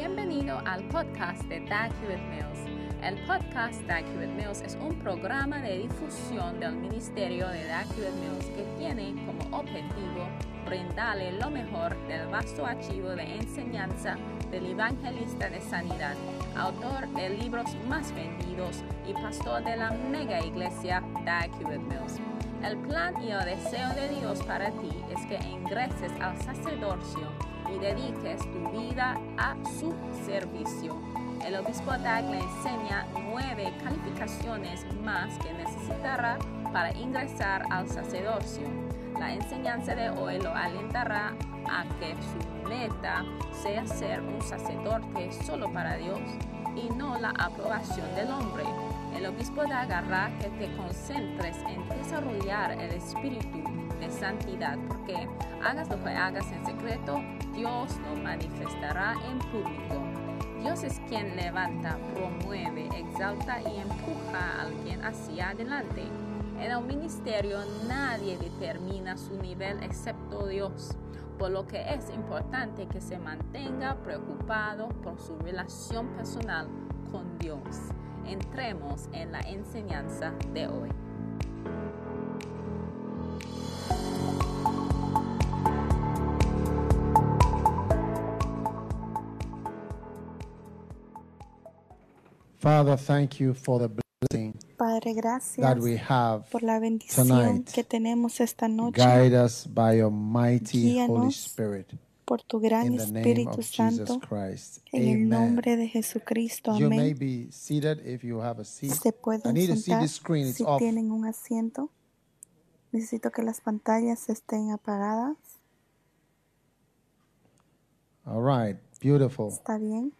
Bienvenido al podcast de Dag Hewitt Mills. El podcast Dag Hewitt Mills es un programa de difusión del ministerio de Dag Hewitt Mills que tiene como objetivo brindarle lo mejor del vasto archivo de enseñanza del evangelista de sanidad, autor de libros más vendidos y pastor de la mega iglesia Dag Hewitt Mills. El plan y el deseo de Dios para ti es que ingreses al sacerdocio y dediques tu vida a su servicio. El obispo Dag le enseña nueve calificaciones más que necesitará para ingresar al sacerdocio. La enseñanza de hoy lo alentará a que su meta sea ser un sacerdote solo para Dios y no la aprobación del hombre. El obispo Dag hará que te concentres en desarrollar el espíritu de santidad, porque hagas lo que hagas en secreto, Dios lo manifestará en público. Dios es quien levanta, promueve, exalta y empuja a alguien hacia adelante. En el ministerio nadie determina su nivel excepto Dios, por lo que es importante que se mantenga preocupado por su relación personal con Dios. Entremos en la enseñanza de hoy. Father, thank you for the blessing Padre, gracias that we have. por la bendición tonight. que tenemos esta noche Guide us by your mighty Holy Guíanos Spirit. por tu gran In the name Espíritu of Jesus Santo. Christ. En el nombre de Jesucristo. You may be seated if you have a seat. Se I pueden need to see sentar this screen. It's si off. tienen un asiento. Necesito que las pantallas estén apagadas. All right. Beautiful. ¿Está bien?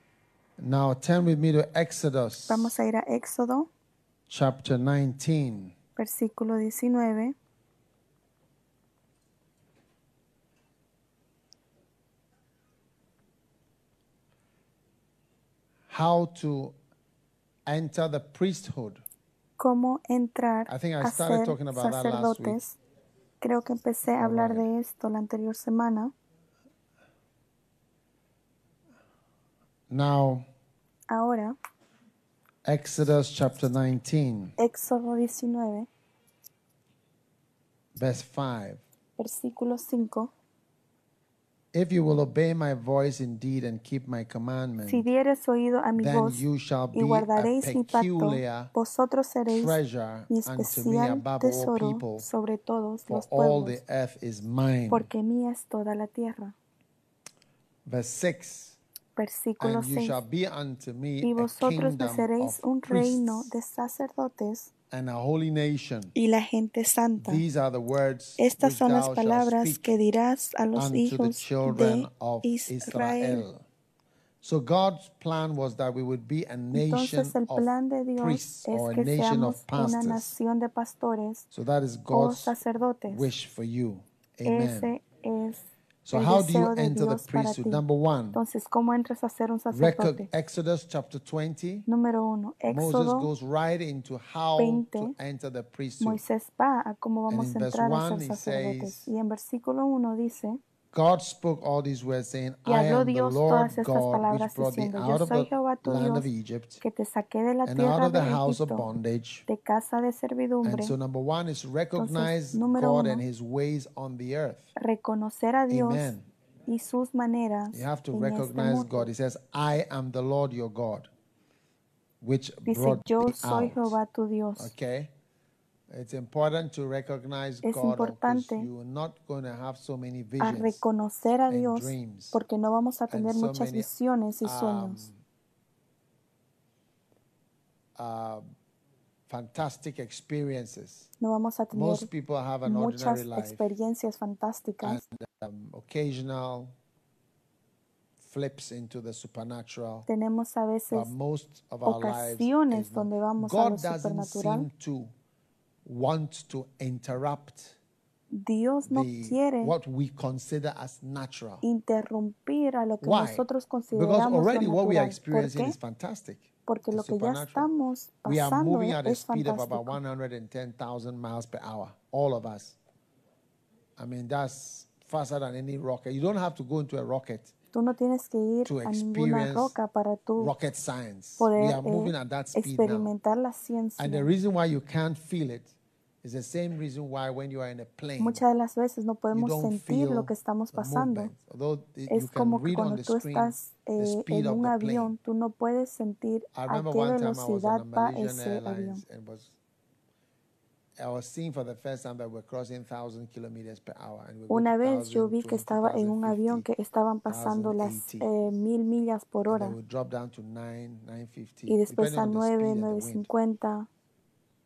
Now turn with me to Exodus Vamos a ir a Éxodo, chapter 19. versículo 19. How to enter the priesthood. ¿Cómo entrar I think I a started ser talking about that last week. sacerdotes? Creo que empecé a hablar de esto la anterior semana. Now, Ahora, Exodus chapter 19, Éxodo 19, verse 5. versículo 5. If you will obey my voice indeed and keep my commandments, Si dieres oído a mi then voz you shall be y a guardaréis mi pacto, peculiar vosotros seréis treasure mi unto me especial above all tesoro people, sobre todos los all pueblos, the earth is mine. porque mía es toda la tierra. Verse 6 Versículo And you 6. shall be unto me Y vosotros me seréis un reino de sacerdotes y la gente santa. Estas son las palabras que dirás a los hijos de Israel. Israel. So God's plan was that we would be a nation Entonces el plan de Dios es que seamos una nación de pastores So that is o sacerdotes. wish for you. Amen. Ese es So el how do you enter the priesthood? Number one, Entonces, ¿cómo entras a ser un sacerdote? Exodus chapter 20. Número uno, Moses goes right into how 20, to enter the priesthood. Moisés va a cómo vamos in a verse entrar a one, ser he sacerdotes. says, Y en versículo 1 dice, God spoke all these words, saying, y I am the Dios Lord todas estas God which thee diciendo, out of the land of Dios, Egypt que te saqué de la and out of the de house of Egipto, bondage. de casa de And servidumbre. so, number one is recognize número God uno, and His ways on the earth. reconocer a Dios Amen. y sus maneras You have to este recognize. God. He says, I am the Lord your God, which Dice, brought yo soy out. Jehová tu Dios. Okay? It's important to recognize Es God importante you're not going to have so many a visions. reconocer a and Dios porque no vamos a and tener so muchas many, visiones y um, sueños. uh, fantastic experiences. No vamos a tener Most people have an muchas ordinary life experiencias fantásticas. um, occasional flips into the supernatural. Tenemos a veces But most of our lives ocasiones is not. donde vamos a lo God supernatural. seem to want to interrupt Dios no the, quiere what we consider as natural. interrumpir a lo que Why? nosotros Because consideramos already lo what we are natural. ¿Por experiencing qué? is fantastic. Porque It's lo que ya supernatural. estamos We are pasando moving at a es speed of about fantástico. 110,000 miles per hour, all of us. I mean, that's faster than any rocket. You don't have to go into a rocket Tú no tienes que ir to a ninguna experience roca para tú rocket science. We poder are moving eh, at that speed now. experimentar la And the reason why you can't feel it is the same reason why when you are in a plane, Muchas de las veces no you podemos sentir feel lo que estamos pasando. Es can como que read on cuando the tú screen estás eh, speed en un avión, tú no puedes sentir I a remember qué velocidad va ese avión. Airlines and was I was seeing for the first time that we're crossing thousand kilometers per hour. And we're going Una vez yo 1,000, vi que 20, estaba en un avión 1,050, que estaban pasando las 1,080. eh, mil millas por hora then we drop down to 9, 950, y después a on the 9, speed and the wind. 9.50.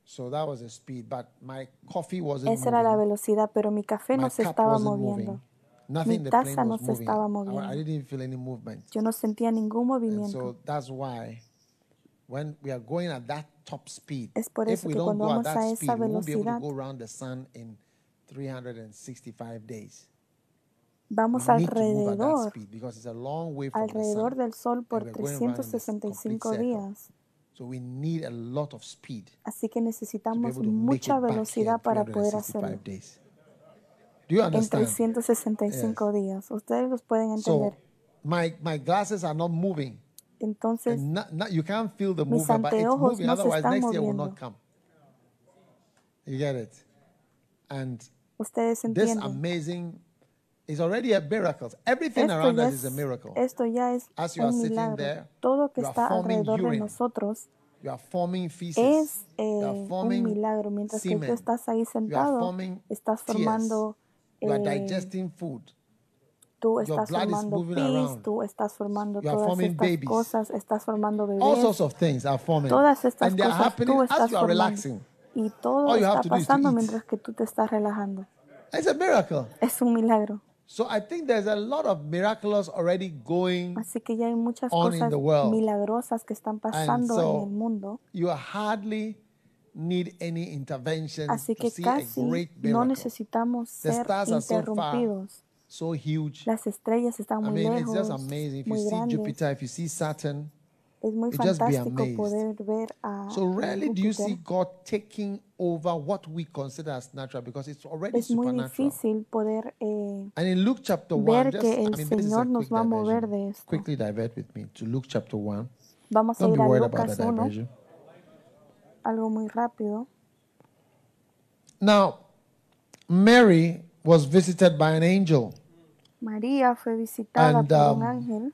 So that was the speed, but my coffee wasn't Esa era la moving. velocidad, pero mi café My no se cup estaba wasn't moviendo. moving. Nothing in the plane taza no was se moving. estaba I- I, moviendo. didn't feel any movement. Yo no sentía ningún And movimiento. so that's why when we are going at that top speed, Es por if eso we que don't cuando go at vamos that a speed, esa we won't be able to velocidad, go around the sun in 365 days. vamos We need to move at that alrededor, speed because it's a long way from the alrededor sun. del sol por we're going around in this complete 365 circle. días. So we need a lot of speed Así que necesitamos mucha velocidad para poder 365 hacerlo. days. Do you En understand? 365 días. Ustedes los pueden So entender. my my glasses are not moving. Entonces, not, not, you can't feel the mis movement, but it's anteojos moving. no se Otherwise, están next year will moviendo. not come. You get it? And ustedes this entienden. amazing is already a miracle. Everything Esto around us is a miracle. esto ya es As you are un sitting milagro. there, Todo que you are está forming alrededor de nosotros You are forming feces. es you eh, are un milagro. Mientras que tú estás ahí You are sentado, estás formando, You are eh, digesting food. tú estás formando pis, tú estás formando You are todas forming estas babies. cosas, estás formando All bebés, sorts of things are forming. todas estas And they are cosas happening tú as estás you are formando. relaxing. Y todo All you está pasando mientras que tú te estás relajando. It's a miracle. Es un milagro. So I think there's a lot of miraculous already going. Así que ya hay muchas on in cosas the world. milagrosas que están pasando so- en el mundo. You hardly need any intervention Así to que see a casi great no miracle. necesitamos The ser stars are so far, interrumpidos. so huge. Las estrellas están I muy mean, it's lejos, just amazing. If you muy see grandes. Jupiter, if you see Saturn, Es muy you just be fantástico amazed. poder ver a So rarely do you Júpiter. see God taking over what we consider as natural because it's already Es muy supernatural. difícil poder eh, And in Luke chapter 1, ver just, que I mean, this is a Señor nos quick va a mover diversion. de esto. Quickly divert with me to Luke chapter 1. Vamos Don't ir be a worried about Lucas the 1, diversion. algo muy rápido. Now, Mary was visited by an angel. María fue visitada And, por um, un ángel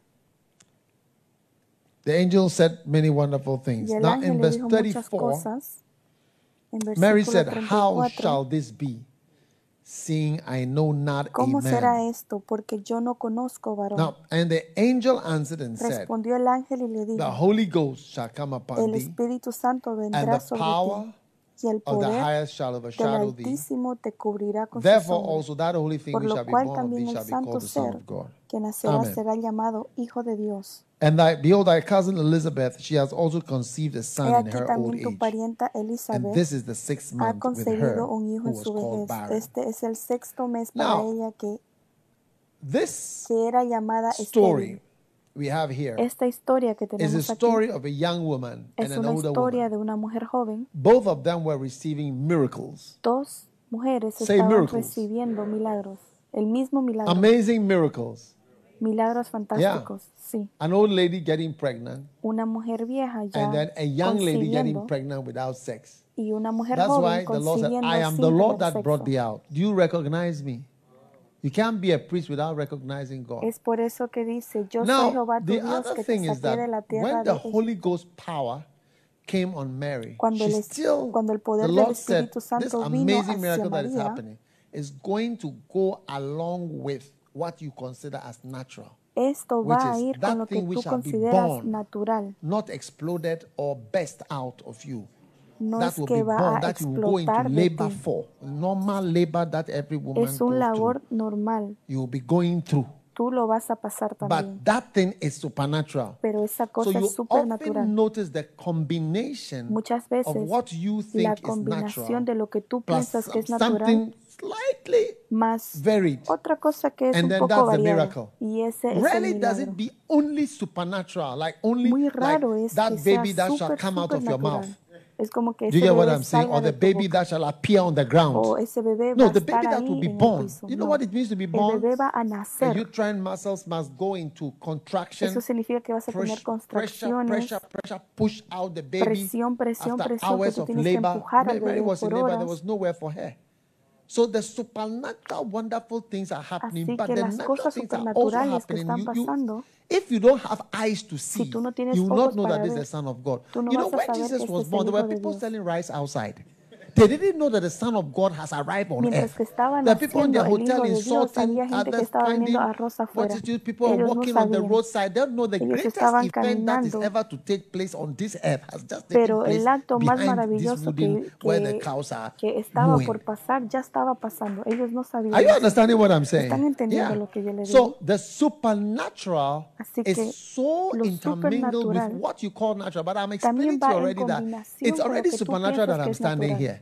The angel said many wonderful things. y el Now, ángel in le verse dijo muchas 34, cosas. Mary said, How 34, shall this be, seeing I know not a ¿Cómo será esto? Porque yo no conozco varón. Now, and the angel answered and said, Respondió el ángel y le The dijo, Holy Ghost shall come upon el thee, Espíritu Santo and vendrá the sobre power ti, y el of the poder highest shall del. Altísimo te cubrirá con su Therefore, sombra. also that holy thing Por lo shall be cual born of también thee el santo the ser of God. que nacerá Amen. será llamado Hijo de Dios. And thy, behold, thy cousin Elizabeth, she has also conceived a son in her old age. And this is the sixth month with her, concebido un who hijo en was su called barren. Este es el sexto mes para Now, ella que, This que era llamada estéril. story we have here Esta historia que is a tenemos aquí story of a young woman es and an una older historia woman. de una mujer joven. Both of them were receiving miracles, Dos mujeres Say estaban miracles. recibiendo milagros. El mismo milagro. amazing miracles. Milagros fantásticos. Sí. An old lady getting pregnant, Una mujer vieja ya and then a young lady getting pregnant without sex. y una mujer That's why the Lord said, I am the Lord that brought thee out. Do you recognize me? You can't be a priest without recognizing God. Es por eso que dice, yo soy Now, Jehová tu the Dios other que te thing is saqué de la that tierra when the Holy Ghost power came on Mary, Cuando she el still, cuando el poder the del Lord said, Santo vino hacia miracle that is happening is going to go along with what you consider as natural, Esto va a is ir con lo que tú consideras natural. not exploded or burst out of you. No that es will que be va a explotar de labor ti. for. Normal labor that every woman Es un labor through. normal. You will be going through. Tú lo vas a pasar también. But that thing is supernatural. Pero esa So cosa you es supernatural. Muchas of veces what you la think is combinación natural de lo que tú piensas que es natural más varied. otra cosa que es And un then poco that's the variada. miracle. Y ese es el does it be only supernatural, like only Muy like raro es that que sea baby that shall come out of your mouth. Es como que Do you get what I'm saying? Or the baby boca. that shall appear on the ground. O ese bebé No, the baby that will be born. You know No. what it means to be El born? bebé va a The uterine muscles must go into contraction. Eso significa que vas a tener Pressure, pressure, contracciones, pressure, pressure, push out the baby. presión, presión, After presión, que hours tú of tienes que labor, empujar al Mary bebé was in por labor, there was nowhere for her. So the supernatural, wonderful things are happening, Así but the natural things are also happening. You- you- if you don't have eyes to see, tú no you will not know that para this is ver, the Son of God. no you know, when Jesus was born, there were people selling rice outside. They didn't know that the Son of God has arrived on Mientras earth. The people in the haciendo el hotel Hijo de Dios, insulting había gente que others, finding afuera. people are Ellos no walking on the roadside. They don't know the Ellos greatest event that is ever to take place on this earth has just taken Pero place el acto más maravilloso que, where the que, cows are que estaba por pasar ya estaba pasando. Ellos no sabían. Are you understanding what I'm saying? ¿Están entendiendo lo que yo le So the supernatural Así que is so intermingled with what you call natural. But I'm explaining to you already that it's already supernatural that I'm standing here.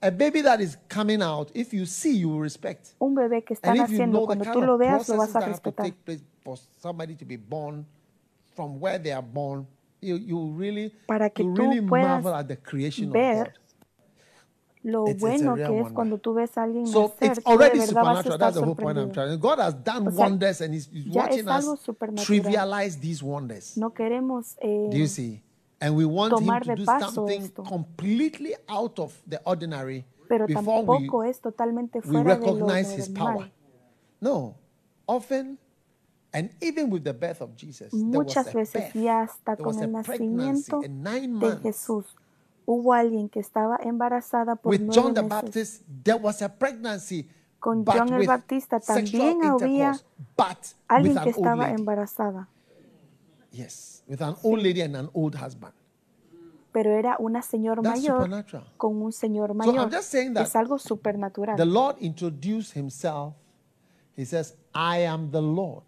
A baby that is coming out, if you see, you will respect. Un bebé que están And if you haciendo, know the cuando kind tú lo of veas, lo processes vas a that have to respetar. take place for somebody to be born from where they are born, you, you really, Para que you tú really puedas marvel at the creation of ver God. Lo It's- it's a bueno real que es wonder. cuando tú ves a alguien So nacer, it's tú de already verdad vas a supernatural. estar That's the whole point I'm sorprendido. trying. God has done O sea, wonders and He's, he's ya es watching algo us supernatural. trivialize these wonders. No queremos eh, Do you see? And we want Him tomar to de do paso something esto. completely out of the ordinary pero before tampoco we, es totalmente fuera de lo recognize His power. normal. No. Often, and even with the birth of Jesus, there was Muchas a veces birth. y hasta There was con el nacimiento de. Jesús hubo alguien que estaba embarazada por With nueve John the meses. Baptist, there was a pregnancy. Con John el sexual también había Alguien que estaba lady. embarazada, Yes, with an old lady and an old husband. pero era una señora That's mayor supernatural. con un señor So mayor. I'm just saying that es algo supernatural. the Lord introduced himself. He says, I am the Lord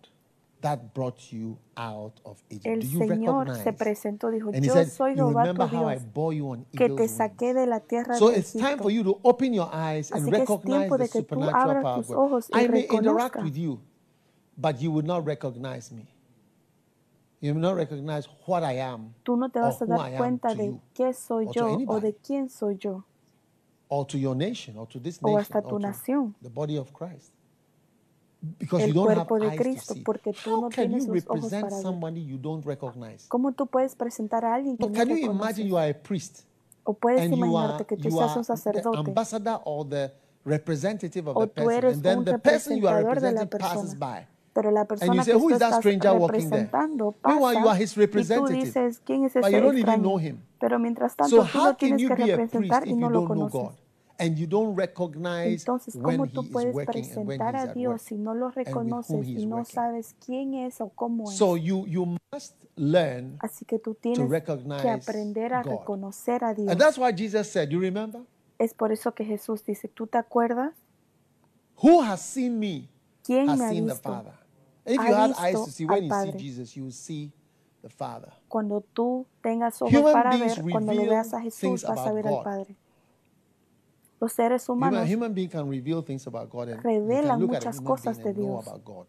that brought you out of Egypt. el Do you Señor se presentó, dijo, And he yo said, soy You Jehová remember tu how I Dios, bore you on que te eagle's saqué wings. de la tierra So de it's time Egipto. for you to open your eyes and Así que es recognize tiempo the de que tú supernatural abras power of tus God. ojos y I may interact with you, but you will not recognize me. You will not recognize what I am Tú no te or vas a who I dar am cuenta to de you, qué soy or to yo o anybody. de quién soy yo. or to your nation or to this O nation hasta or tu to nación. the body of Christ. Because El you don't have cuerpo de eyes to Cristo, see. porque tú How no can tienes you los ojos represent para ver. somebody you don't recognize? ¿Cómo tú puedes presentar a alguien que But no can you imagine you are a priest O puedes and you are, imaginarte que tú you seas are un the sacerdote ambassador or the representative of O the tú person, eres and then un the person you are representador de la representing passes persona. by. Pero la And you persona say, que who tú is that stranger walking there? representando Meanwhile, you pasa are his y tú dices, ¿quién es But ese you don't even know him. Pero mientras tanto So tú lo tienes que representar y no lo conoces. God? And you don't recognize Entonces, ¿cómo tú puedes presentar a Dios si no lo reconoces y no working. sabes quién es o cómo es? So you you must learn Así que tú to tienes recognize que aprender a God. reconocer a Dios. And that's why Jesus said, you remember? Es por eso que Jesús dice, ¿tú te acuerdas? Who has seen me ¿Quién has me ha seen the visto? Father. If you had eyes to see, al when you see. Jesus, you will see the Father. Cuando tú tengas ojos Human para beings ver, cuando lo veas a Jesús, vas a ver al God. Padre. Los seres Human, humanos human being can reveal things about God and you revelan muchas human cosas and de know Dios. about God.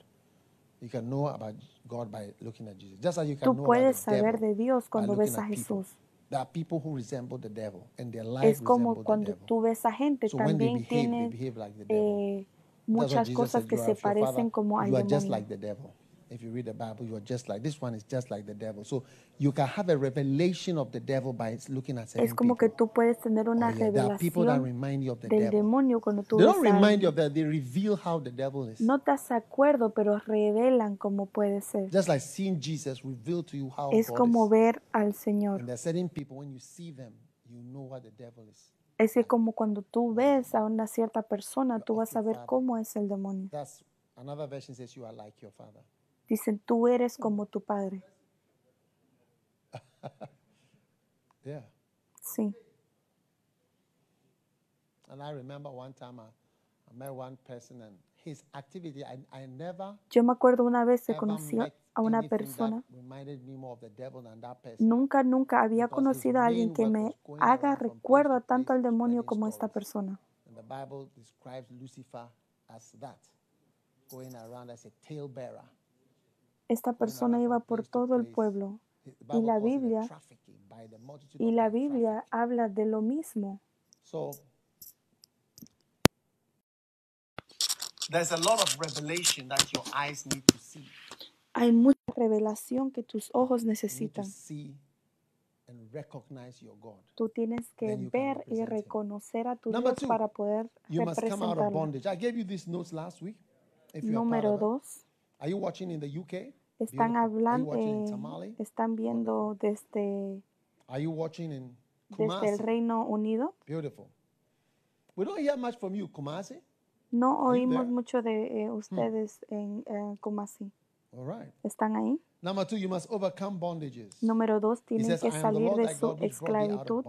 You can know about God by looking at Jesus. Just as you can Tú know puedes about the saber devil de Dios cuando ves a. Jesús. There are people who resemble the devil and their life Es como resemble the cuando devil. tú ves a gente, So también behave, tienen like the devil. eh, muchas cosas que "You se parecen como al demonio. like the devil. If you read the Bible, you are just like this one is just like the devil. So you can have a revelation of the devil by looking at certain Es como que people. tú puedes tener una Oh, yeah, There are people that revelación remind you of the del devil. demonio cuando tú They don't remind you of that. They reveal how the devil is. No te acuerdo, pero revelan cómo puede ser. Just like seeing Jesus reveal to you how Es God como is. ver al Señor. And there are certain people when you see them, you know what the devil is. Es que como cuando tú ves a una cierta persona, tú vas a ver cómo es el demonio. That's another version says you are like your father. Dicen, tú eres como tu padre. Yeah. Sí. And I remember one time I, I met one person and his activity, I, I never Yo me acuerdo una vez que conocí a- a una persona. Nunca, nunca había conocido a alguien que me haga recuerdo to tanto al demonio como esta stories. persona. A. Esta persona iba por todo el pueblo y la a Biblia Y la. Biblia habla de lo mismo. So there's a lot of revelation that your eyes need to see. Hay mucha revelación que tus ojos necesitan. Tú tienes que ver y reconocer a tu Dios para poder You must come out of representarlo. bondage. I gave you these notes last week. If you're a part Número dos, Are you watching in the UK? están hablando, están viendo desde, desde el? Reino Unido. Beautiful. We don't hear much from you, Kumasi. No oímos? Hmm. mucho de eh, ustedes en eh, Kumasi. All right. ¿Están ahí? Number two, you must overcome bondages. Número dos, tienen says, que salir de su esclavitud.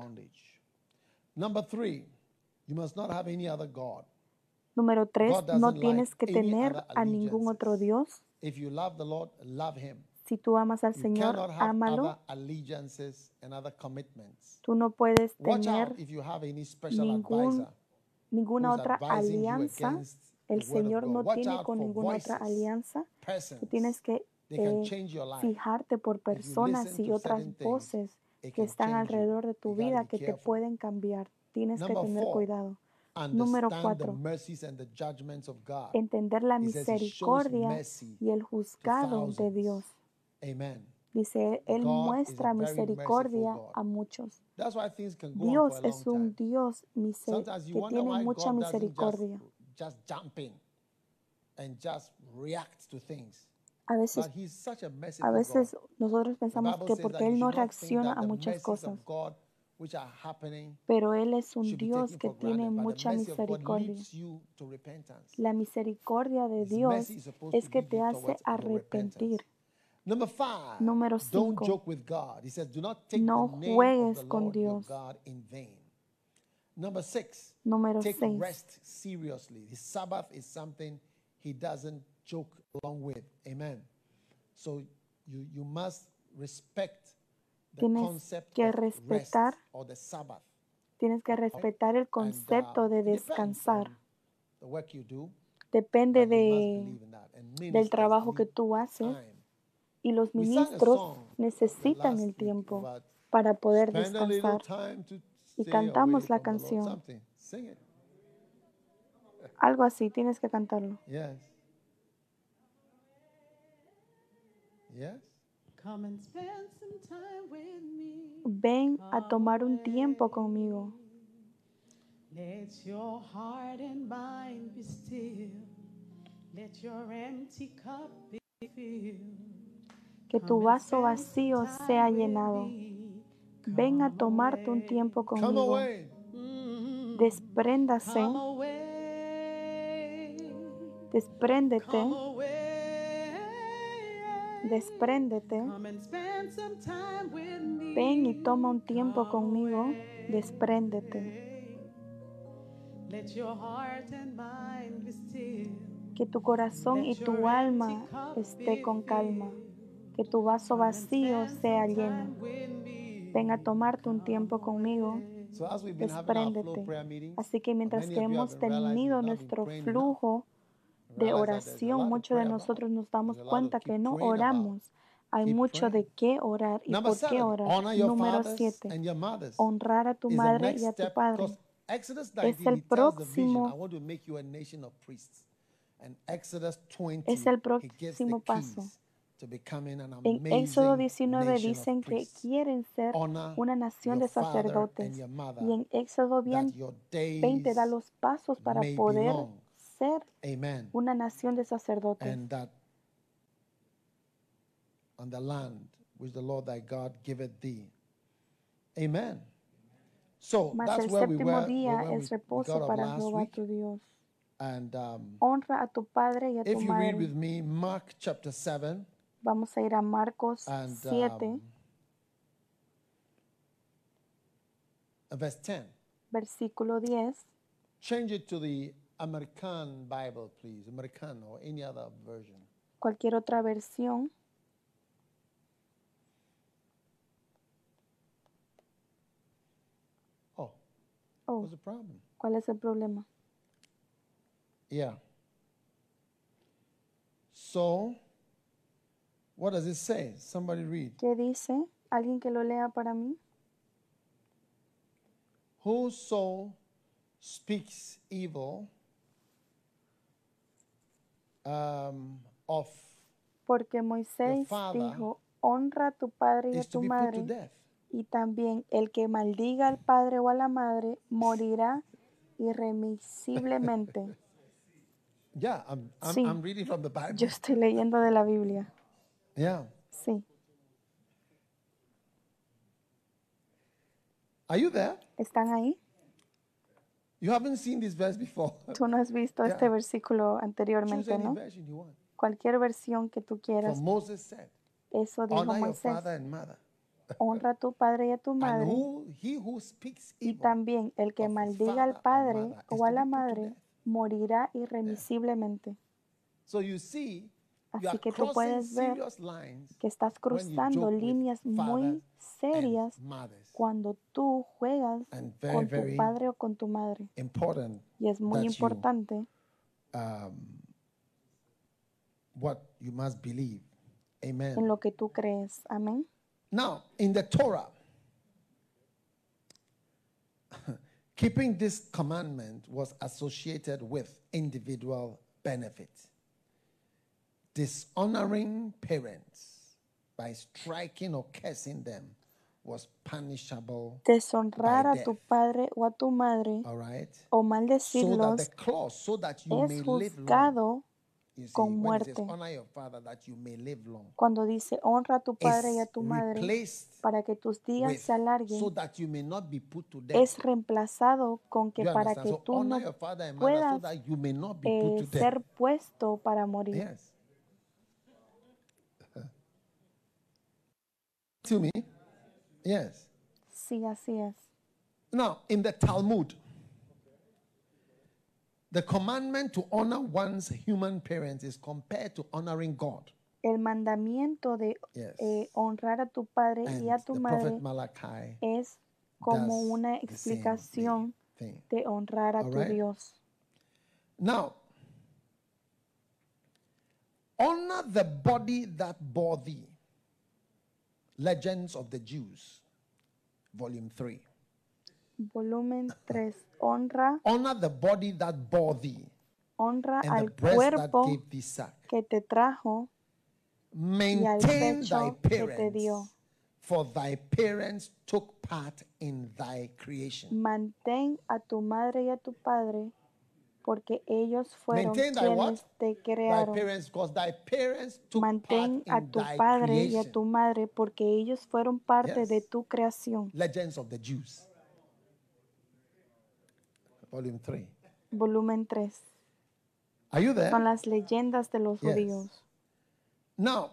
Number three, you must not have any other God. Número tres, God no tienes que tener a ningún otro. Dios. If you love the Lord, love him. Si tú amas al You Señor, cannot have ámalo. other allegiances and other commitments. Tú no puedes Watch tener out if you have any special ningún- advisor ninguna otra alianza. El Señor no tiene con ninguna otra alianza. Tú tienes que eh, fijarte por personas y otras voces que están alrededor de tu vida que te pueden cambiar. Tienes que tener cuidado. Número cuatro. Entender la misericordia y el juzgado de. Dios. Dice, Él muestra misericordia a muchos. Dios es un. Dios que tiene mucha misericordia. A veces, a veces nosotros pensamos que porque Él no reacciona a muchas cosas, pero Él es un Dios que tiene mucha misericordia. La misericordia de Dios es que te hace arrepentir. Número 5. No juegues con Dios. Número 6 he doesn't joke along with. Amen. So you, you must respect the Tienes concept que of rest respetar, or the Sabbath. tienes que respetar el And concepto uh, de descansar. the work you do, Depende de. And del trabajo que tú haces y los ministros necesitan el tiempo para poder descansar. Y cantamos la canción. Algo así, tienes que cantarlo. Yes. Yes. Come and spend some time with me. Ven a tomar un tiempo conmigo. Let your heart and mind be still. Let your empty cup be filled. Que tu vaso vacío sea llenado. Ven a tomarte un tiempo Come conmigo. away. Mm, Despréndase, Come away. Despréndete, despréndete. Ven y toma un tiempo conmigo, despréndete. Que tu corazón y tu alma esté con calma. Que tu vaso vacío sea lleno. Ven a tomarte un tiempo conmigo, despréndete. Así que mientras que hemos tenido nuestro flujo de oración, muchos de nosotros nos damos cuenta que no oramos. Hay mucho de qué orar y por qué orar. Número fathers 7. and your mothers. Honrar a tu madre y a tu padre. Es 19 el próximo- I want to make you a nation of priests. And Exodus 20 Es el próximo paso. En Éxodo 19 nation of dicen que quieren ser una nación de sacerdotes. Y en Éxodo that 20 your days 20 da los pasos para poder. Ser Amen. una nación de sacerdotes. And that on the land which the Lord thy God giveth thee. Amen. So Mas that's el where we were día where es we reposo para Jehová tu Dios. And um, Honra a tu padre y a tu if you read madre. with me Mark chapter 7 Vamos a ir a Marcos and 7, um, verse 10. versículo 10. Change it to the American Bible, please. American or any other version. Cualquier otra versión. Oh, Oh, what's the problem? ¿cuál es el problema? Yeah. So, what does it say? Somebody read. ¿Qué dice? ¿Alguien que lo lea para mí? Whoso speaks evil um, of Porque Moisés dijo, honra a tu padre y a tu madre, y también el que maldiga al padre o a la madre morirá irremisiblemente. Yeah, I'm, I'm, Sí. I'm reading from the Bible. Yo estoy leyendo de la Biblia. yeah. Sí. Are you there? ¿Están ahí? You haven't seen this verse before. Tú no has visto Yeah. este versículo anteriormente, ¿no? Cualquier versión que tú For quieras. Moses said, Eso dijo honor your Moisés. father and mother. Honra a tu padre y a tu madre. who, he who speaks Y también el que maldiga al padre o a la madre morirá irremisiblemente. So you see, Así que tú puedes ver Que estás cruzando líneas muy serias cuando tú juegas con tu padre o con tu madre. Y es muy importante um, what you must believe. en lo que tú crees. Amén. Now, in the Torah, keeping this commandment was associated with individual benefit. Dishonoring parents by striking or cursing them was punishable. Deshonrar by a tu padre o a tu madre All right? o So that maldecirlos the clause, so that you es may live long. juzgado con muerte. honor your father that you may live long. cuando dice honra a tu padre y a tu madre para que tus días se alarguen. so that you may not be put to death. Es reemplazado con que para que So tú no so puedas eh, ser puesto para morir. To me? Yes. Así es. Now, in the Talmud, the commandment to honor one's human parents is compared to honoring God. El mandamiento de Yes. eh, honrar a tu padre And y a tu madre Malachi es como una explicación de honrar a All tu right. Dios. Now, honor the body that bore thee. Legends of the Jews, Volume 3. Volumen 3. Honra, Honor the body that bore thee, honra and the al breast that cuerpo gave thee suck. que te trajo Maintain thy parents, for thy parents took part in thy creation. Mantén a tu madre y a tu padre porque ellos fueron Maintain thy what? quienes te Thy crearon. parents, because thy parents took Mantén part a tu padre y a tu madre porque ellos fueron parte de tu creación. Legends of the Jews, Volume 3. Volumen 3. Are you there? Son las leyendas de los judíos. Now,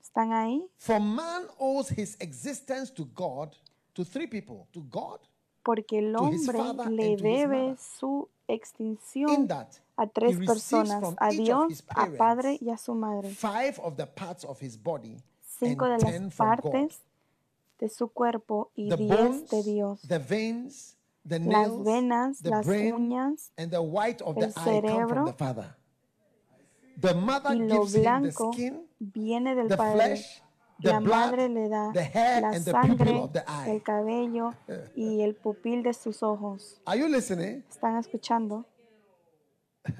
¿Están ahí? for man owes his existence to God, to three people, to God, Porque el hombre le debe su extinción a tres personas, a Dios, a padre y a su madre. five of the parts of his body Cinco de las partes de su cuerpo y The diez de Dios. the veins, the Las venas, las uñas and the white of the el eye come from cerebro, the father. The mother y lo gives him the blanco skin, viene del padre. La madre le da la and the pupil sangre, of the eye. el cabello y el pupil de sus ojos. Are you listening? ¿Están escuchando?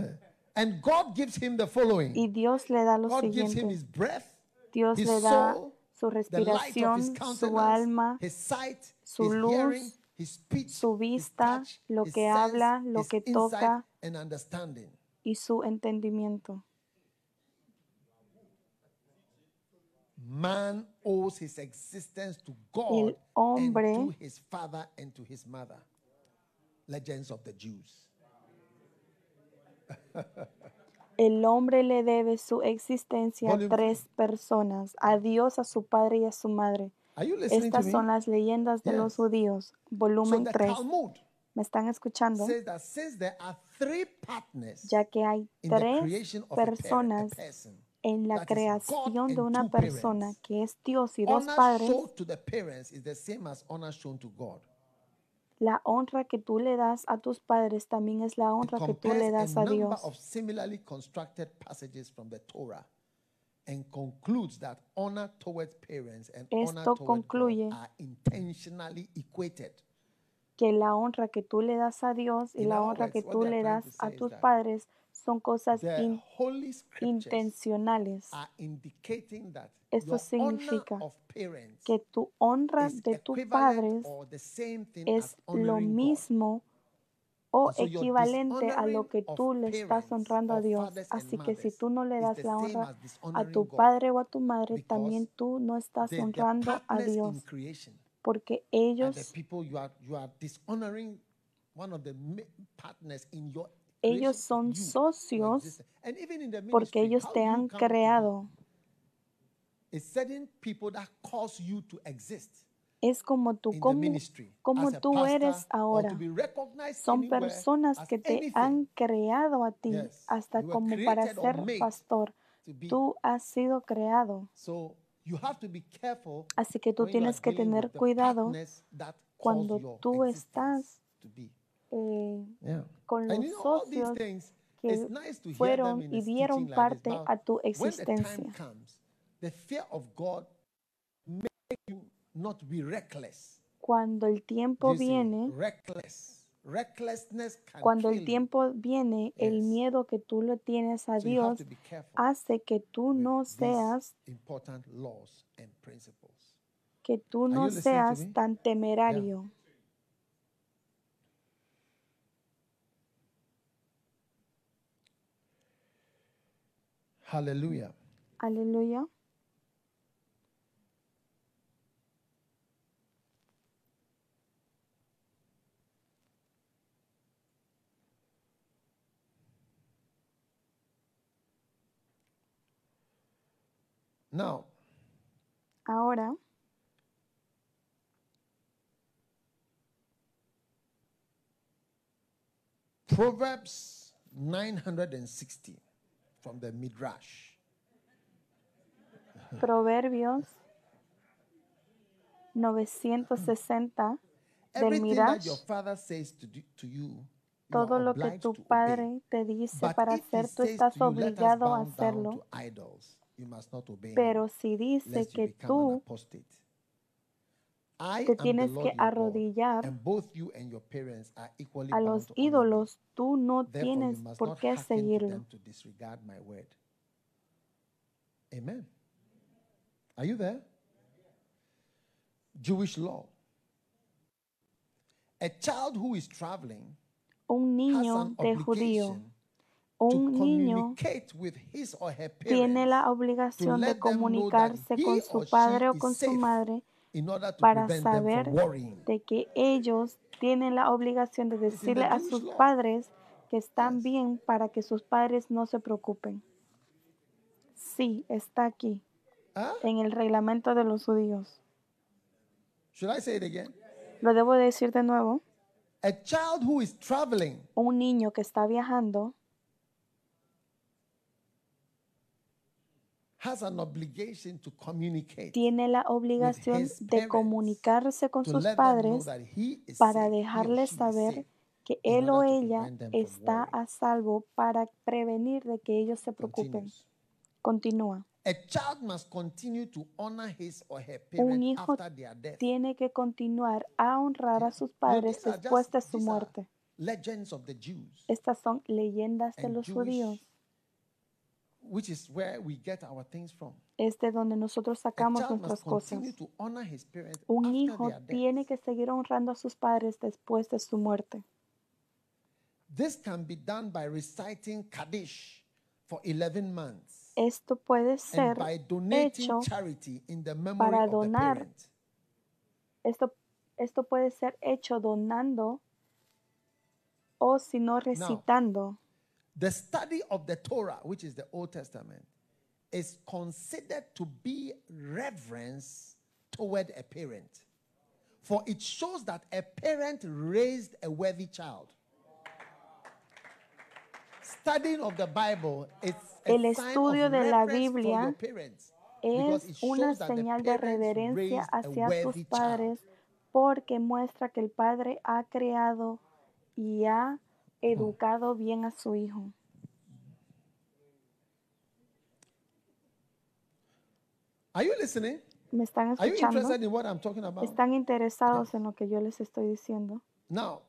And God gives him the following. Y Dios le da lo God gives him siguiente. his breath, Dios his le da soul, su his respiración, su alma, his sight, su his hearing, luz, his speech, su his vista, touch, lo his que sense, habla, lo his que toca. y su entendimiento. Man owes his existence to God El hombre- and to his father and to his mother. Legends of the Jews. El hombre le debe su existencia a tres personas, a Dios, a su padre y a su madre. Estas son las leyendas de los judíos, volumen the 3. Talmud ¿Me están escuchando? Ya que hay tres personas person, en la creación de una persona, que es Dios y dos padres, shown to the parents is the same as honor shown to God. la honra que tú le das a tus padres también es la honra que tú le das a Dios. of similarly constructed passages from the Torah and concludes that honor towards parents and honor Esto concluye God are intentionally equated. que la honra que tú le das a Dios y la honra que tú le das a tus padres son cosas in- intencionales. Esto significa honor of parents Que tu honra de tus padres es lo mismo o equivalente a lo que tú le estás honrando a Dios. Así que si tú no le das la honra a tu padre o a tu madre, también tú no estás honrando a partners in Dios, porque ellos ellos son socios porque ellos te han creado. Es como tú, como, como tú eres ahora. Son personas as que te han creado a ti hasta como para ser pastor. Tú has sido creado. So you have to be careful Así que tú tienes que tener cuidado cuando tú estás. Eh, Yeah. con los socios things, que nice fueron y dieron like parte. But a tu existencia. comes. Cuando el tiempo viene, reckless. Cuando el tiempo viene, el Yes. miedo que tú le tienes a So Dios hace que tú no seas, que tú no seas tan temerario. Hallelujah. Aleluya. Now, Ahora, Proverbs 960 from the Midrash. Proverbios 960 del Midrash, todo lo que tu padre te dice para hacer, tú estás obligado a hacerlo. Pero si dice que tú te tienes que arrodillar a los ídolos, tú no tienes por qué seguirlo. Amen. Are you there? Jewish law. A child who is traveling Un niño de judío, un niño tiene la obligación de comunicarse con su padre o con su madre para saber de que ellos tienen la obligación de decirle a sus padres que están bien para que sus padres no se preocupen. Sí, está aquí, Huh? en el reglamento de los judíos. Lo debo decir de nuevo. Un niño que está viajando has an obligation to communicate tiene la obligación de comunicarse con sus padres para dejarles saber que él o ella está a salvo para prevenir de que ellos se preocupen. Continúa. A child must continue to honor his or her Un hijo tiene que continuar a honrar a sus padres después de su muerte. legends of the Jews, Estas son leyendas de los judíos. Which is where we get our things from. Es de donde nosotros sacamos nuestras cosas. Un hijo tiene que seguir honrando a sus padres después de su muerte. This can be done by reciting Kaddish for 11 months Esto puede and ser by donating hecho charity in the memory para donar. Esto, esto puede ser hecho donando o si no recitando. The study of the Torah, which is the Old Testament, is considered to be reverence toward a parent. For it shows that a parent raised a worthy child. Studying of the Bible is a El sign estudio of de la Biblia your parents. because it Es una shows that the señal de reverencia hacia tus padres porque muestra que el padre ha creado y ha educado bien a su hijo. Are you listening? ¿Me están Are you escuchando? interested in what I'm talking about? ¿Están interesados en lo que yo les estoy diciendo? Now,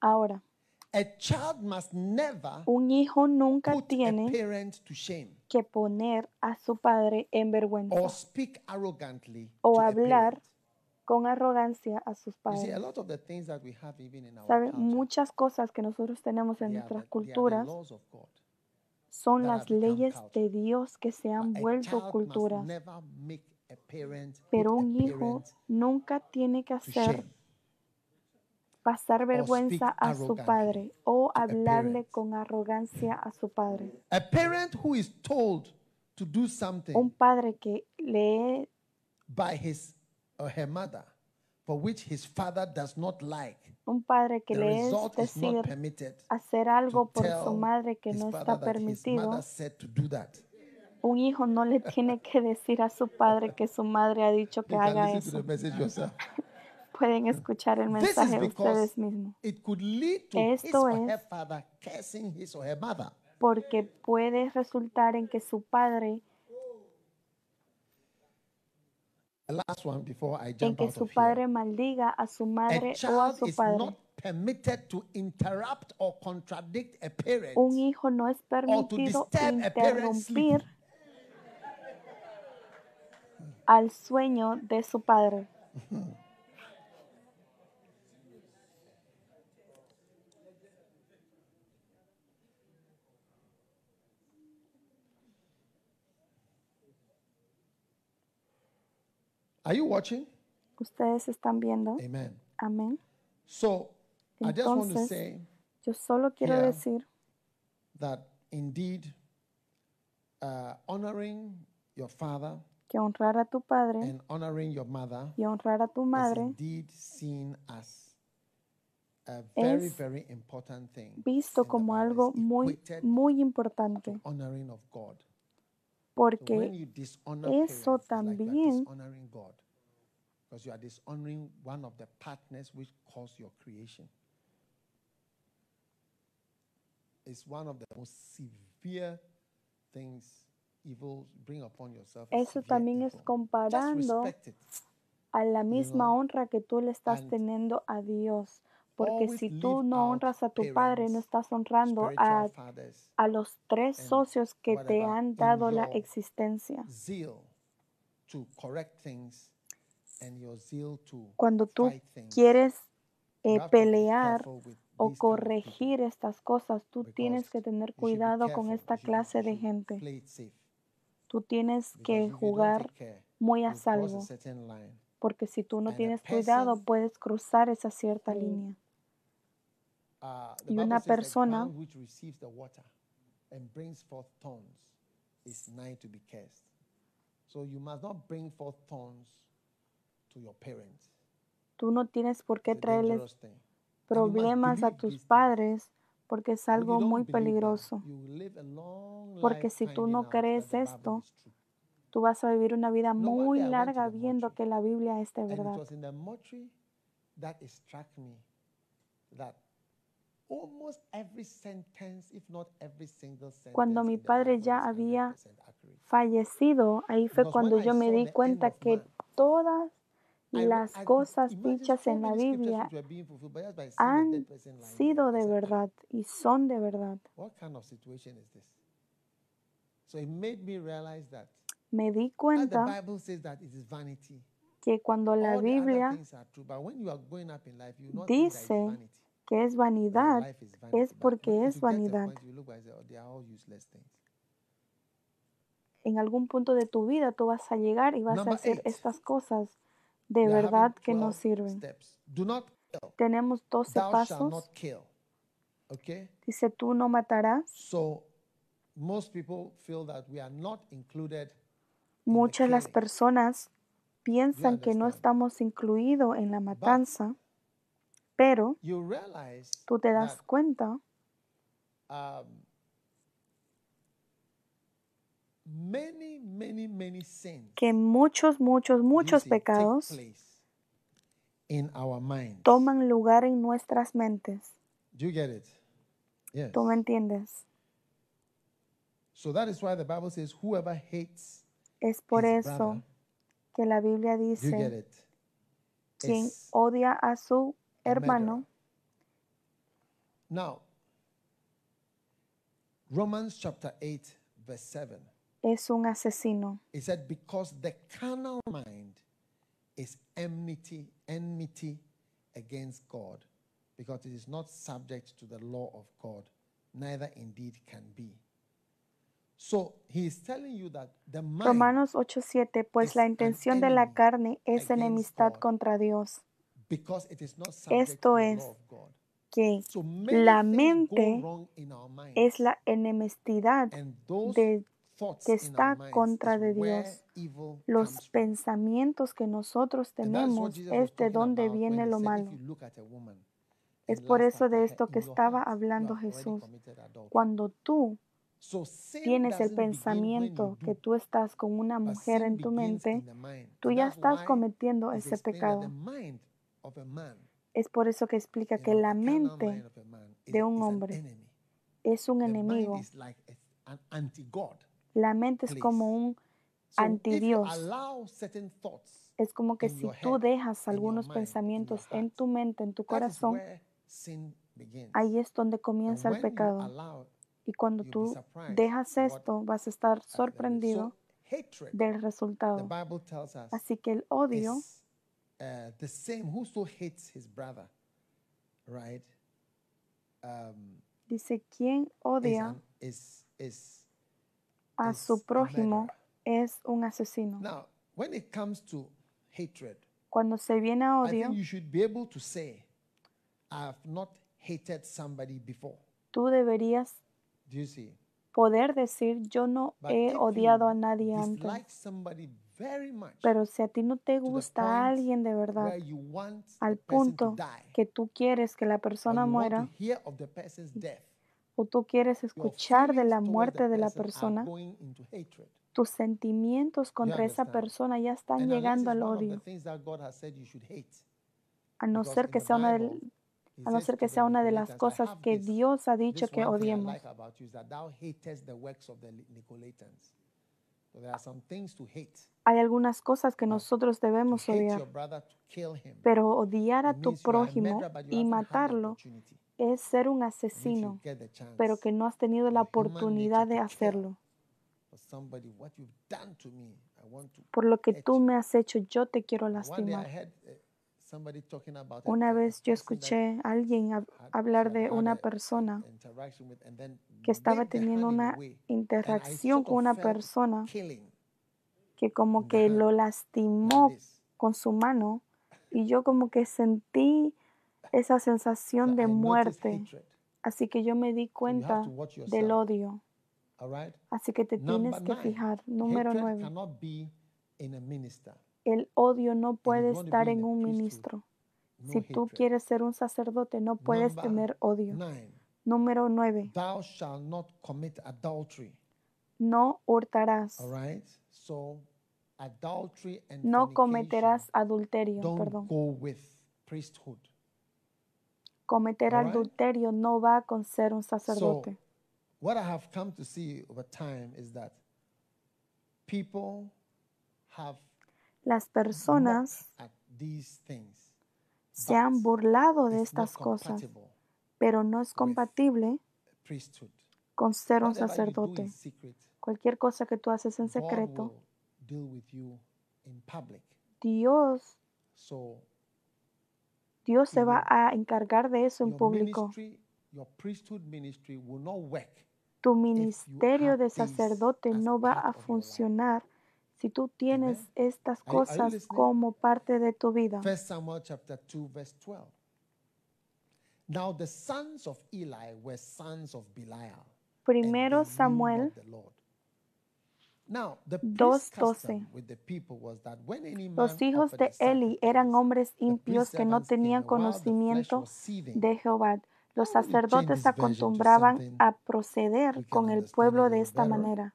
Ahora, a child must never un hijo nunca put a tiene parent to shame que poner a su padre en vergüenza or speak arrogantly o to a hablar parent. Con arrogancia a sus padres. lot of the things that we have even in our ¿Saben? Muchas cosas que nosotros tenemos en nuestras culturas laws of God. son las leyes de Dios que se han A vuelto culturas. Pero un hijo nunca tiene que hacer pasar vergüenza a su padre o hablarle con arrogancia a su padre. A parent who is told to do something Un padre que his or her mother for which his father does not like, un padre que the le es decir hacer algo por su madre que no está permitido, un hijo no le tiene que decir a su padre que su madre ha dicho que haga eso. Pueden escuchar el mensaje ustedes mismos. it could lead to his Esto es- father cursing his or her mother. Porque puede resultar en que su padre, The last one before I en jump que out su of here. padre maldiga a su A madre o a child su is padre. not permitted to interrupt or contradict a parent Un hijo no es permitido disturb a parent's sleep. interrumpir al sueño de su padre. Are you watching? Ustedes están viendo. Amen. Amén. So I just want to Entonces, say Yo solo quiero Yeah. decir that indeed uh, honoring your father que honrar a tu padre and honoring your mother y honrar a tu is madre indeed seen as a very, es very important thing. visto como algo muy, muy importante honoring of God. Porque eso también-. Because you are dishonoring one of the partners which caused your creation. It's one of the most severe things evil bring upon yourself. eso también es evil. Comparando a la misma know, honra que tú le estás and teniendo a Dios. Porque always si tú no honras a tu padre, no estás honrando a, a los tres socios que te han dado la existencia. Cuando tú quieres eh, pelear o corregir estas cosas, tú tienes que tener cuidado con esta clase de gente. Tú tienes que jugar muy a salvo, porque si tú no tienes cuidado, puedes cruzar esa cierta línea. Uh, Y una persona- ground which receives the water and brings forth thorns is nigh to be cursed. So you must not bring forth thorns to your parents. Tú no tienes por qué traerles problemas a tus padres porque es If you algo muy peligroso. you will live a long Porque si life tú no crees esto. Tú vas a vivir una vida muy larga viendo que la Biblia es de verdad. Cuando mi padre ya había 100% accurate. Fallecido, ahí fue cuando when I yo me di the cuenta que todas las cosas dichas en la Biblia han sido de said, "Ah, verdad y son de verdad. What kind of situation is this? So it made me realize that Me di cuenta Bible says that it is vanity. que cuando la Biblia dice vanity. Que es vanidad, es porque es vanidad. "Oh, they are all useless things." En algún punto de tu vida tú vas a llegar y vas a hacer estas cosas de verdad que no 12 sirven. Tenemos 12 Thou shalt not pasos. Dice, tú no matarás. So most people feel that we are not included Muchas las personas piensan que no estamos incluidos en la matanza, pero you realize tú te das cuenta um, many, many, many sins que muchos, muchos, muchos pecados toman lugar en nuestras mentes. Do you get it? Yes. ¿Tú me entiendes? So that is why the Bible says, whoever hates Es por eso que la Biblia dice, quien odia a su hermano Now, Romans chapter 8, verse 7. es un asesino. It said, Because the carnal mind is enmity, enmity against God, because it is not subject to the law of God, neither indeed can be. So he is telling you that the mind Romanos 8:7, pues is la intención de la carne es enemistad God. contra Dios, because it is not subject Esto es que la mente es la enemistad de que está contra de Dios. los pensamientos que nosotros tenemos es de donde viene lo malo. "If you look at a woman Es por eso de esto que estaba hablando Jesús. committed adultery." Cuando tú tienes el pensamiento que tú estás con una mujer en tu mente, tú ya estás cometiendo ese pecado. Es por eso que explica que la mente de un hombre es un enemigo. La mente es como un antidios. Es como que si tú dejas algunos pensamientos en tu mente, en tu corazón, ahí es donde comienza el pecado. Y cuando tú dejas esto, vas a estar sorprendido del resultado. Así que el odio uh, the same. Whoso hates his brother, right? Um, dice, quien is, odia an, is is a is su prójimo es un asesino. Now, when it comes to hatred, Cuando se viene a I odio, think you should be able to say, "I have not hated somebody before." tú deberías Do you see? poder decir, yo no But he odiado a nadie antes. Pero si a ti no te gusta a alguien de verdad, al punto que tú quieres que la persona muera, o tú quieres escuchar de la muerte de la persona, tus sentimientos contra esa persona ya están llegando al odio, a no ser que sea una de, a no ser que sea una de las Nicolaitans, "I cosas que Dios ha dicho que odiemos. Hay algunas cosas que nosotros debemos odiar, pero odiar a tu prójimo y matarlo es ser un asesino, pero que no has tenido la oportunidad de hacerlo. Por lo que tú me has hecho, yo te quiero lastimar. Heard somebody talking about a- Una vez yo escuché a alguien hablar de una persona que estaba teniendo una interacción con una persona que como que lo lastimó con su mano y yo como que sentí esa sensación de muerte. Así que yo me di cuenta del odio. Así que te tienes que fijar. Número nueve. El odio no puede estar en un ministro. Si tú quieres ser un sacerdote, no puedes tener odio. Número nueve. Thou shalt not commit adultery. No hurtarás. All right. So adultery and No cometerás adulterio. Perdón. go with priesthood. Cometer adulterio no va con ser un sacerdote. what I have come to see over time is that people have Las personas se han burlado de estas cosas, pero no es compatible con ser un sacerdote. Cualquier cosa que tú haces en secreto. Dios, Dios se va a encargar de eso en público. Tu ministerio de sacerdote no va a funcionar si tú tienes Amen. estas Are are cosas listening? como parte de tu vida. First Samuel chapter 2, verse 12. Now the sons of Eli were sons of Belial. Primero Samuel. Now, the Dos, priest's custom doce. with the people was that when any man Los hijos de Eli eran hombres impios que no tenían conocimiento de Jehová. Los sacerdotes acostumbraban a proceder con el pueblo de esta manera.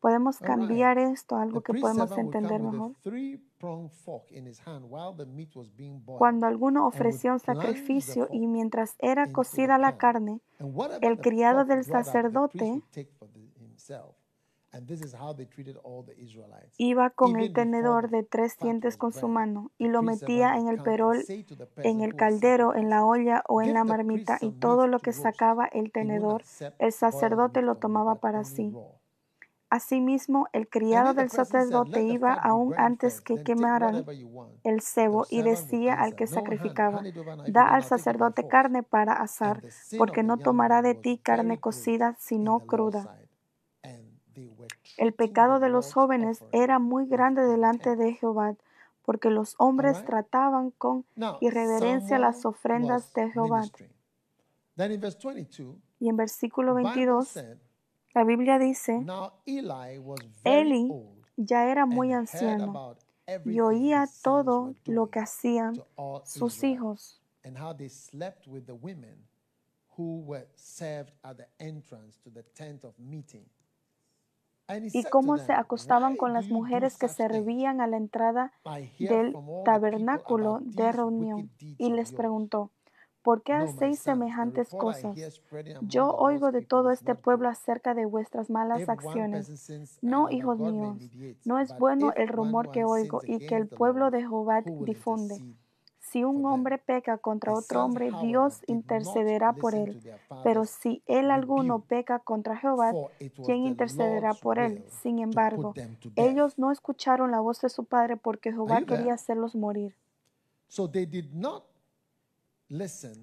Podemos cambiar esto a algo que podemos entender mejor. Cuando alguno ofrecía un sacrificio y mientras era cocida la carne, el criado del sacerdote would take for the- himself. And this is how they treated all the Israelites. Iba con el tenedor de tres dientes con su mano y lo metía en el perol, en el caldero, en la olla o en la marmita y todo lo que sacaba el tenedor, el sacerdote lo tomaba para sí. Asimismo, el criado del sacerdote iba aún antes que quemaran el cebo y decía al que sacrificaba, da al sacerdote carne para asar, porque no tomará de ti carne cocida, in sino cruda. El pecado de los jóvenes era muy grande delante de Jehová, porque los hombres trataban con irreverencia las ofrendas de Jehová. ministering. Then in verse 22, Y en versículo the Bible 22, said, la Biblia dice, Eli ya era muy anciano y oía todo lo que hacían sus hijos and how they slept with the women who were served at the entrance to the tent of meeting. And he y cómo se acostaban con las mujeres que servían a la entrada del tabernáculo de reunión. Y les preguntó, ¿por qué hacéis semejantes cosas? Yo oigo de todo este pueblo acerca de vuestras malas acciones. No, hijos míos, no es bueno el rumor que oigo y que el pueblo de Jehová difunde. Si un hombre peca contra otro hombre, Dios intercederá por él. Pero si él alguno peca contra Jehová, ¿quién intercederá por él? Sin embargo, ellos no escucharon la voz de su padre porque Jehová quería hacerlos morir. So they did not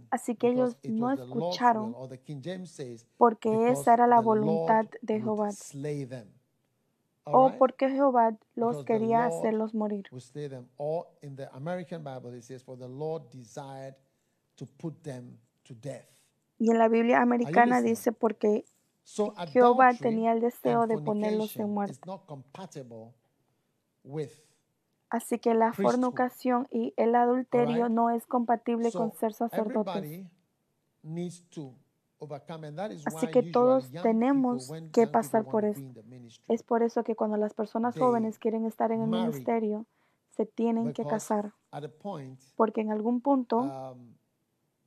Así que ellos no escucharon porque esa era la voluntad de Jehová. o porque Jehová los quería hacerlos morir. Y en la Biblia americana dice porque Jehová tenía el deseo de ponerlos en muerte. is not compatible with. Así que la fornicación y el adulterio no es compatible con ser sacerdotes. Así que todos tenemos que pasar por to eso. be in the ministry, Es por eso que cuando las personas jóvenes quieren estar en el ministerio, se tienen que casar. Porque en algún punto um,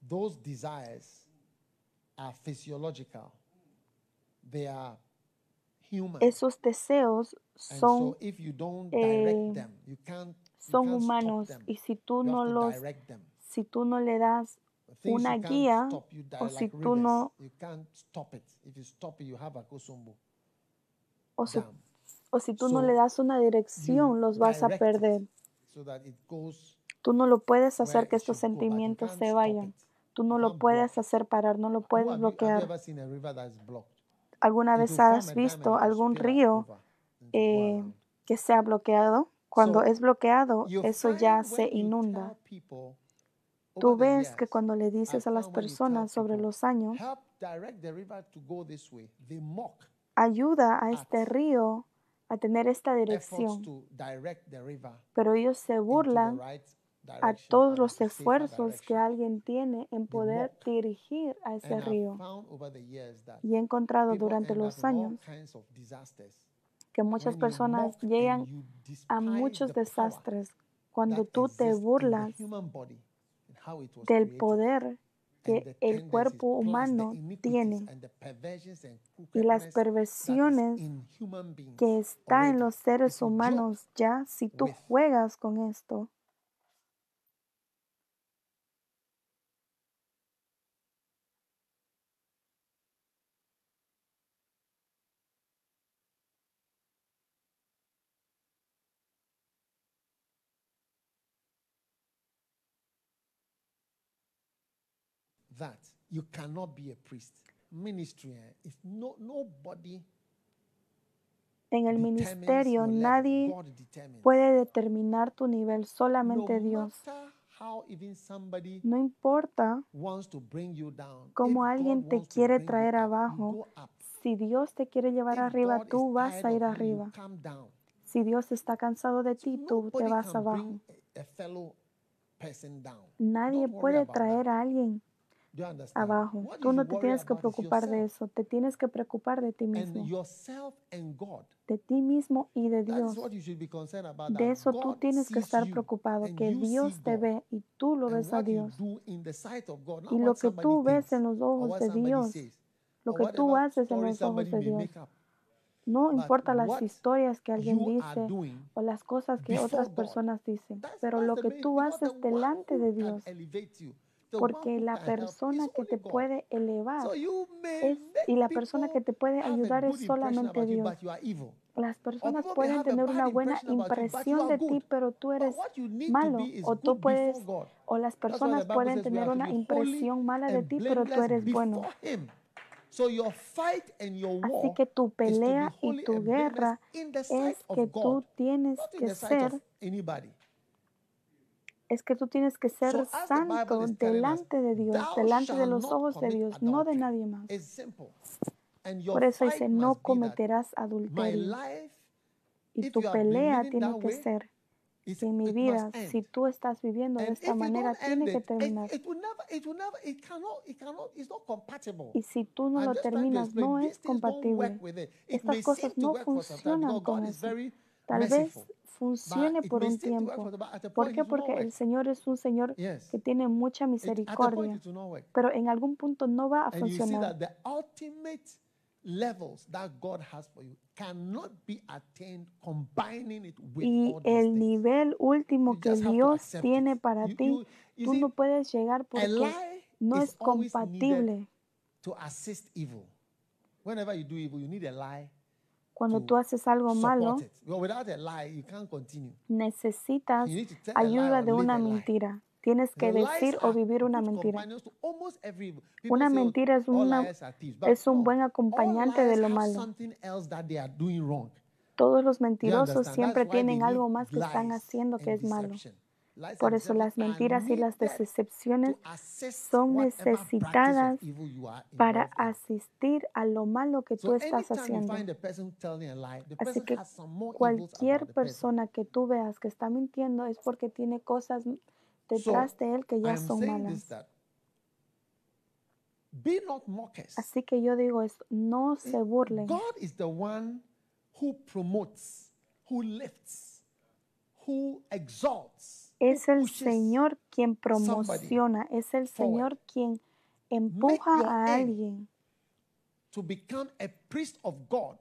those desires are physiological. They are. Esos deseos son, eh, son humanos. y si tú no los, si tú no le das una guía o si tú no- o si, o si tú no le das una dirección, los vas a perder. Tú no lo puedes hacer que estos sentimientos se vayan. Tú no lo puedes hacer parar, no lo puedes bloquear. ¿Alguna vez has visto algún río eh, que sea bloqueado? Cuando es bloqueado, eso ya se inunda. Tú ves que cuando le dices a las personas sobre los años, ayuda a este río a tener esta dirección, pero ellos se burlan a todos los esfuerzos que alguien tiene en poder dirigir a ese río. Y he encontrado durante los años que muchas personas llegan a muchos desastres cuando tú te burlas del poder que el cuerpo humano tiene y las perversiones que está en los seres humanos ya, si tú juegas con esto, that you cannot be a priest. Ministry eh, is no nobody en el ministerio nadie puede determinar tu nivel, solamente Dios. No importa wants to bring you down. cómo if alguien God te wants to quiere bring you traer abajo, si Dios te quiere llevar arriba, tú vas a ir arriba. Si Dios está cansado de ti, tú te vas abajo. Nadie puede traer a alguien? Abajo. Tú no te tienes que preocupar de eso, te tienes que preocupar de ti mismo, de ti mismo y de Dios. De eso tú tienes que estar preocupado, que Dios te ve y tú lo ves a Dios. Y lo que tú ves en los ojos de Dios, lo que tú haces en los ojos de Dios. No importa las historias que alguien dice o las cosas que otras personas dicen, pero lo que tú haces delante de Dios, porque la persona que te puede elevar es, y la persona que te puede ayudar es solamente Dios. Las personas pueden tener una buena impresión de ti, pero tú eres malo. O tú puedes, o las personas pueden tener una impresión mala de ti, pero tú eres bueno. Así que tu pelea y tu guerra es que tú tienes que ser. Es que tú tienes que ser santo delante de Dios, delante de los ojos de Dios, no de nadie más. Por eso dice, no cometerás adulterio. Y tu pelea tiene que ser que mi vida, si tú estás viviendo de esta manera, tiene que terminar. Y si tú no lo terminas, no es compatible. Estas cosas no funcionan con eso. Tal vez. Funcione por un tiempo. ¿Por qué? Porque el. Señor es un Señor que tiene mucha misericordia, pero en algún punto no va a funcionar. Y el nivel último que Dios tiene para ti, tú no puedes llegar porque no es compatible. to assist evil. Whenever you do evil, you need a lie Cuando tú haces algo malo, necesitas ayuda de una mentira. Tienes que decir o vivir una mentira. Una say, "Oh, mentira es, una, liars are thieves." But es un buen acompañante de lo malo. Todos los mentirosos siempre tienen algo más que están haciendo que es malo. Por eso las mentiras y las decepciones son necesitadas para asistir a lo malo que tú estás haciendo. Así que cualquier persona que tú veas que está mintiendo es porque tiene cosas detrás de él que ya son malas. Así que yo digo esto, no se burlen. God is the one who promotes, who lifts, who exalts. Es el. Señor quien promociona, es el. Señor quien empuja a alguien.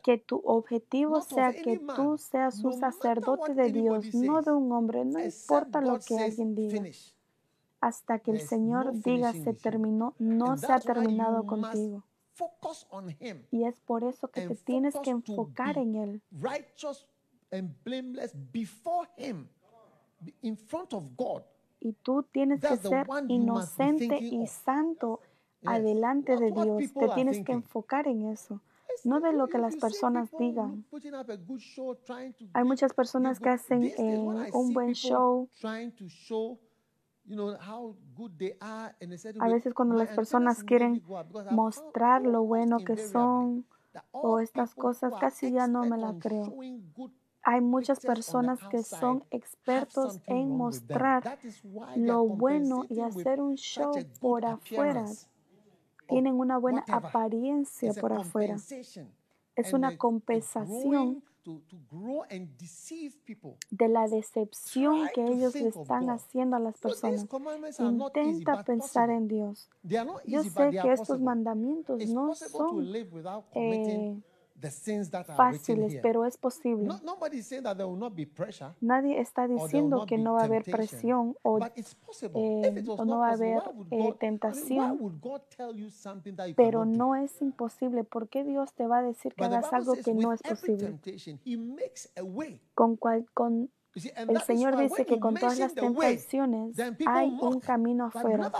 Que tu objetivo sea que tú seas un sacerdote de Dios, no de un hombre, no importa lo que alguien diga. Hasta que el Señor diga se terminó, no se ha terminado contigo. Y es por eso que te tienes que enfocar en Él. In front of God. Y tú tienes que That's ser inocente y santo Yes. adelante de Dios. Te tienes que enfocar en eso. No de lo que las personas digan. Hay muchas personas que hacen eh, un buen show. A veces cuando las personas quieren mostrar lo bueno que son o estas cosas, casi ya no me la creo. Hay muchas personas que son expertos en mostrar lo bueno y hacer un show por afuera. Tienen una buena apariencia por afuera. Es una compensación de la decepción que ellos le están haciendo a las personas. Intenta pensar en Dios. Yo sé que estos mandamientos no son eh, the sins that are written fáciles, pero es posible. No, nobody is saying that there will not be pressure Nadie está diciendo que no va a haber presión o eh, o no va a haber eh, tentación, pero no es imposible. ¿Por qué Dios te va a decir que hagas algo que no es posible? Con cual, con el Señor dice que con todas las tentaciones hay un camino afuera.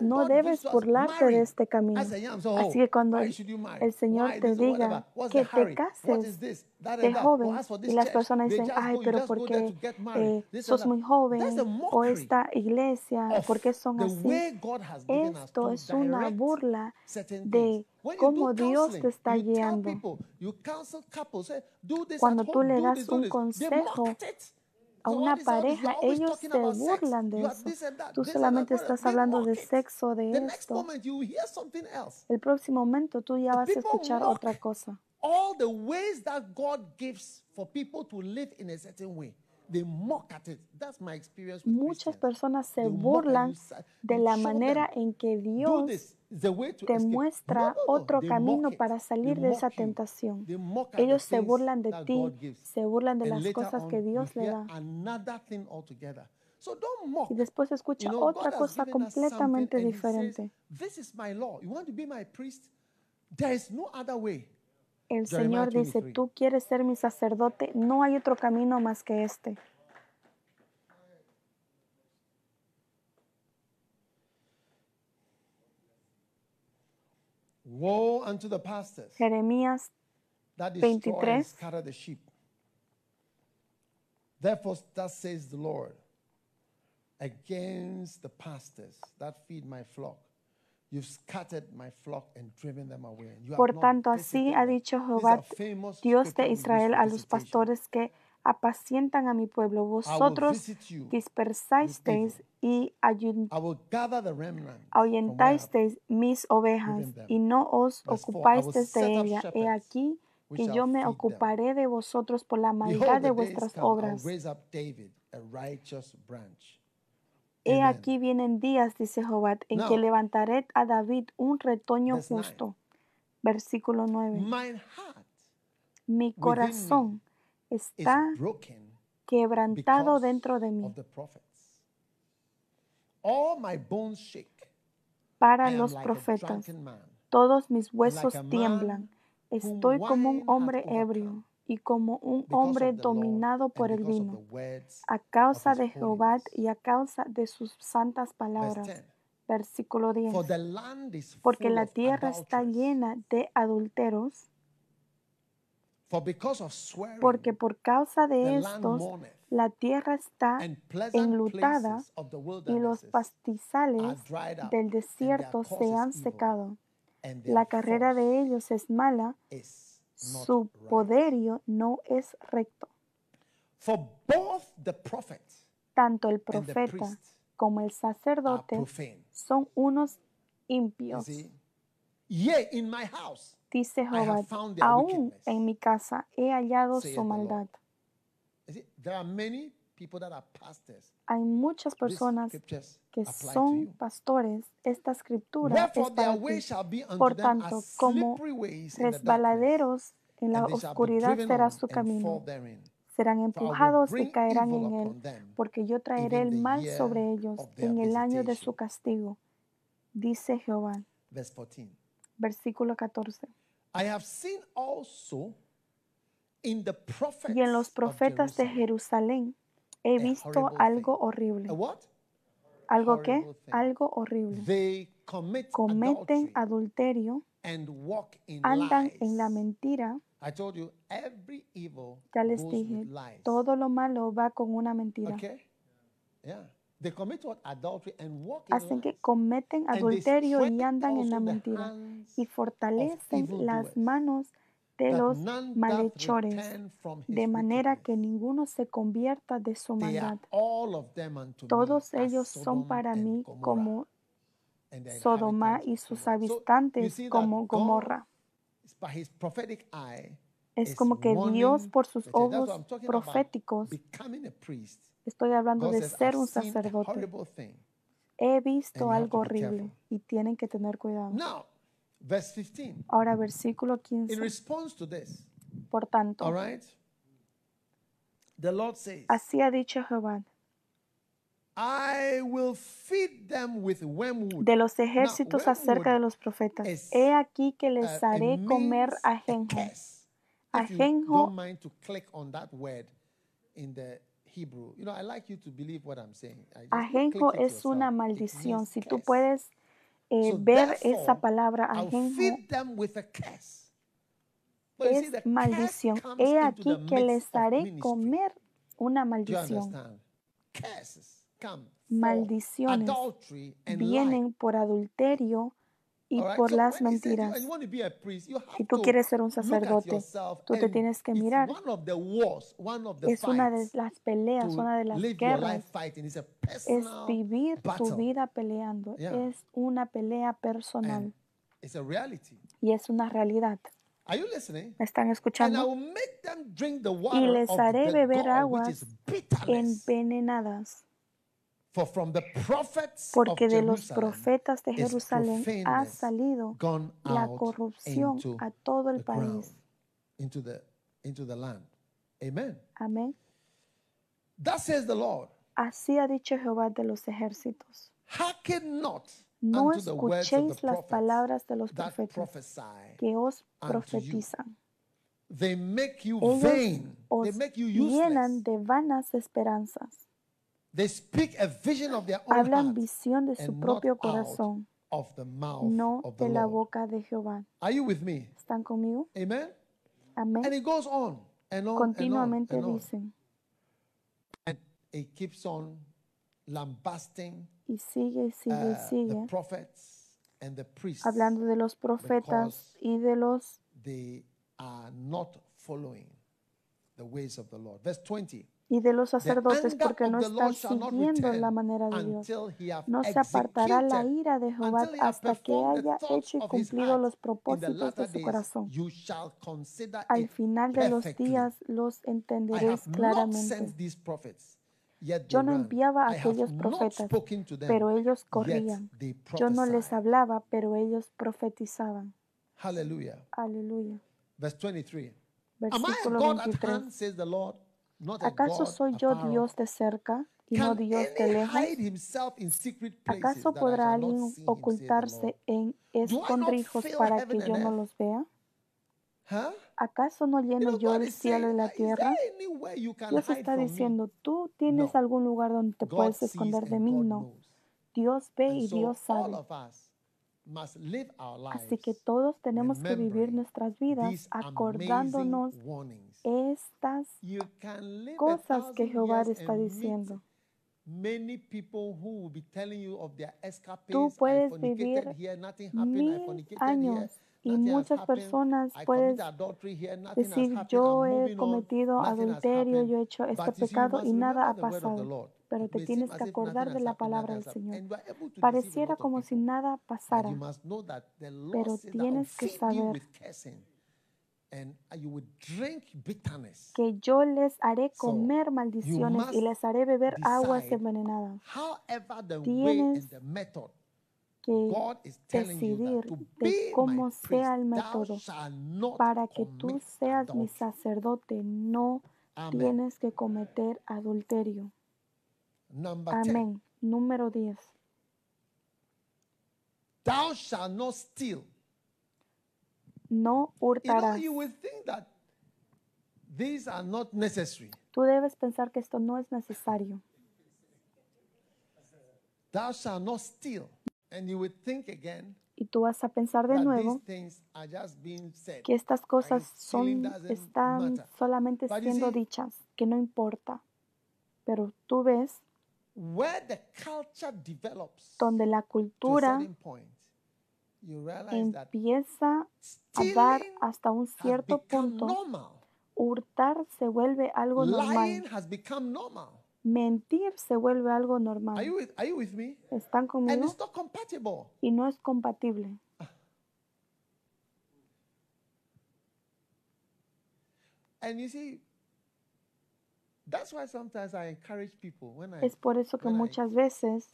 No debes burlarte de este camino. Así que cuando el, Señor te diga que te cases de joven y las personas dicen, ay, pero get married. eh, sos muy joven o esta iglesia, ¿por qué son así? Esto to es una burla de cómo Dios te está guiando. Cuando tú le das un consejo. A una pareja, ellos se burlan de eso. Tú solamente estás hablando de sexo, de esto. El próximo momento tú ya vas a escuchar otra cosa. all the ways that God gives for people to live in a certain way. Muchas personas se burlan de la manera en que Dios te muestra otro camino para salir de esa tentación. Ellos se burlan de ti, se burlan de las cosas que Dios le da. Y después escucha otra cosa completamente diferente. El Señor dice, 23. tú quieres ser mi sacerdote, no hay otro camino más que este. Woe unto the pastors Jeremías that destroy and 23. scatter the sheep. Therefore, thus says the Lord, against the pastors that feed my flock. Por tanto, así ha them." dicho Jehová, Dios de Israel, a los pastores que apacientan a mi pueblo. I will Vosotros dispersasteis y ahuyentasteis mis ovejas y no os ocupasteis de ella. He aquí que yo me ocuparé de vosotros por la maldad de vuestras obras. He aquí vienen días, dice Jehová, en que levantaré a David un retoño verse nine. justo. Versículo 9. Mine heart Mi corazón está quebrantado dentro de mí. All my bones shake. Para los like profetas, todos mis huesos like tiemblan. Estoy como un hombre ebrio y como un hombre dominado por el vino, a causa de Jehová y a causa de sus santas palabras. 10. Versículo 10. For the land is Porque la tierra está llena de adulteros, porque por causa de estos la tierra está enlutada y los pastizales del desierto se han secado. La carrera de ellos es mala, su right. poderío no es recto. For both the prophet Tanto el and the profeta priest como el sacerdote son unos impios. see? Yea, in my house, Dice Jehová, aún wickedness, en mi casa he hallado su the Lord." maldad. there are many Hay muchas personas que son pastores. Esta escritura es para ti. Por tanto, como resbaladeros en la oscuridad será su camino. Serán empujados y caerán en él, porque yo traeré el mal sobre ellos en el año de su castigo, dice Jehová. Verse 14. Versículo 14. I have seen also in the prophets Y en los of profetas de Jerusalén he visto algo horrible. ¿Algo qué? Algo horrible. Cometen adulterio, andan en la mentira. Ya les dije, todo lo malo va con una mentira. Hacen que cometen adulterio y andan en la mentira. Y fortalecen las manos de that los malhechores, de manera que ninguno se convierta de su maldad. Todos ellos son para mí como Sodoma y sus habitantes como Gomorra. Es como que Dios por sus ojos proféticos, estoy hablando de ser un sacerdote. He visto algo horrible y tienen que tener cuidado. Now, verse 15. Ahora versículo In 15. response to this, Por tanto, all right, the Lord says, así ha dicho Jehová, I will feed them with wormwood. de los ejércitos acerca de los profetas. is, He aquí que uh, les it haré comer ajenjo. Ajenjo- don't mind to click on that word in the Hebrew, you know, I like you to believe what I'm saying. I just Ajenjo es una maldición. Si tú puedes eh, ver esa palabra I'll ajenjo, feed them with a curse. But you see, es maldición. He aquí que les haré comer una maldición. Maldiciones Vienen por adulterio y por las mentiras. Si tú quieres ser un sacerdote, tú te tienes que it's mirar. Es una de las peleas, una de las guerras. Es vivir tu vida peleando. Es una pelea personal y es una realidad. Are you listening? ¿Me están And I escuchando? will make them drink the water les haré beber aguas. Envenenadas. For from the prophets Porque de los profetas de Jerusalén ha salido la corrupción a todo el país. Amén. That says the Lord. Así ha dicho Jehová de los ejércitos. No escuchéis las palabras de los profetas que os profetizan. They make you Ellos vain. They os make you llenan de vanas esperanzas. Hablan visión de su propio corazón, of the mouth no of the de la boca de Jehová. Are you with me? ¿Están conmigo? Amen. Amén. And it goes on and on Continuamente dicen, And it keeps on lambasting y sigue sigue uh, the sigue, prophets and the priests. hablando de los profetas y de los They are not following the ways of the Lord. Verse 20. Y de los sacerdotes porque no están siguiendo la manera de Dios. No se apartará la ira de Jehová hasta que haya hecho y cumplido los propósitos de su corazón. Al final de los días los entenderéis claramente. Yo no enviaba a aquellos profetas, pero ellos corrían. Yo no les hablaba, pero ellos profetizaban. Aleluya. Verse 23. Am I a Versículo God at 23. ¿Acaso soy yo Dios de cerca y no Dios de lejos? ¿Acaso podrá alguien ocultarse en escondrijos para que yo no los vea? ¿Acaso no lleno yo el cielo y la "Is tierra? Dios está from me?" diciendo, ¿tú tienes algún lugar donde te puedes esconder de mí? No. Dios ve y Dios sabe. Así que todos tenemos que vivir nuestras vidas acordándonos. Estas cosas que Jehová está diciendo. Many people who will be telling you of their escapades. Tú puedes vivir here, nothing happened. I mil años y muchas personas has decir yo he cometido adulterio, yo he hecho este pecado y nada ha pasado. Pero te tienes que acordar de la palabra del Señor. Pareciera como si nada pasara, pero tienes que saber que yo les haré comer maldiciones y les haré beber aguas envenenadas. However, the way Tienes and the method Que decidir de cómo sea el método para que tú seas mi sacerdote. No tienes que cometer adulterio. Number 10. Amén. Número 10. Thou shalt not steal. No You know, hurtarás. you will think that these are not necessary. Tú debes pensar que esto no es necesario. Thou shalt not steal. And you will think again Y tú vas a pensar de nuevo these things are just being said. que estas cosas son, están solamente siendo dichas, que no importa. Pero tú ves Where the culture develops donde la cultura certain point, you realize that empieza a dar hasta un cierto punto, hurtar se vuelve algo normal. Mentir se vuelve algo normal. ¿Están And conmigo? Y no es compatible. And you see, that's why sometimes I encourage people when I Es por eso que muchas veces,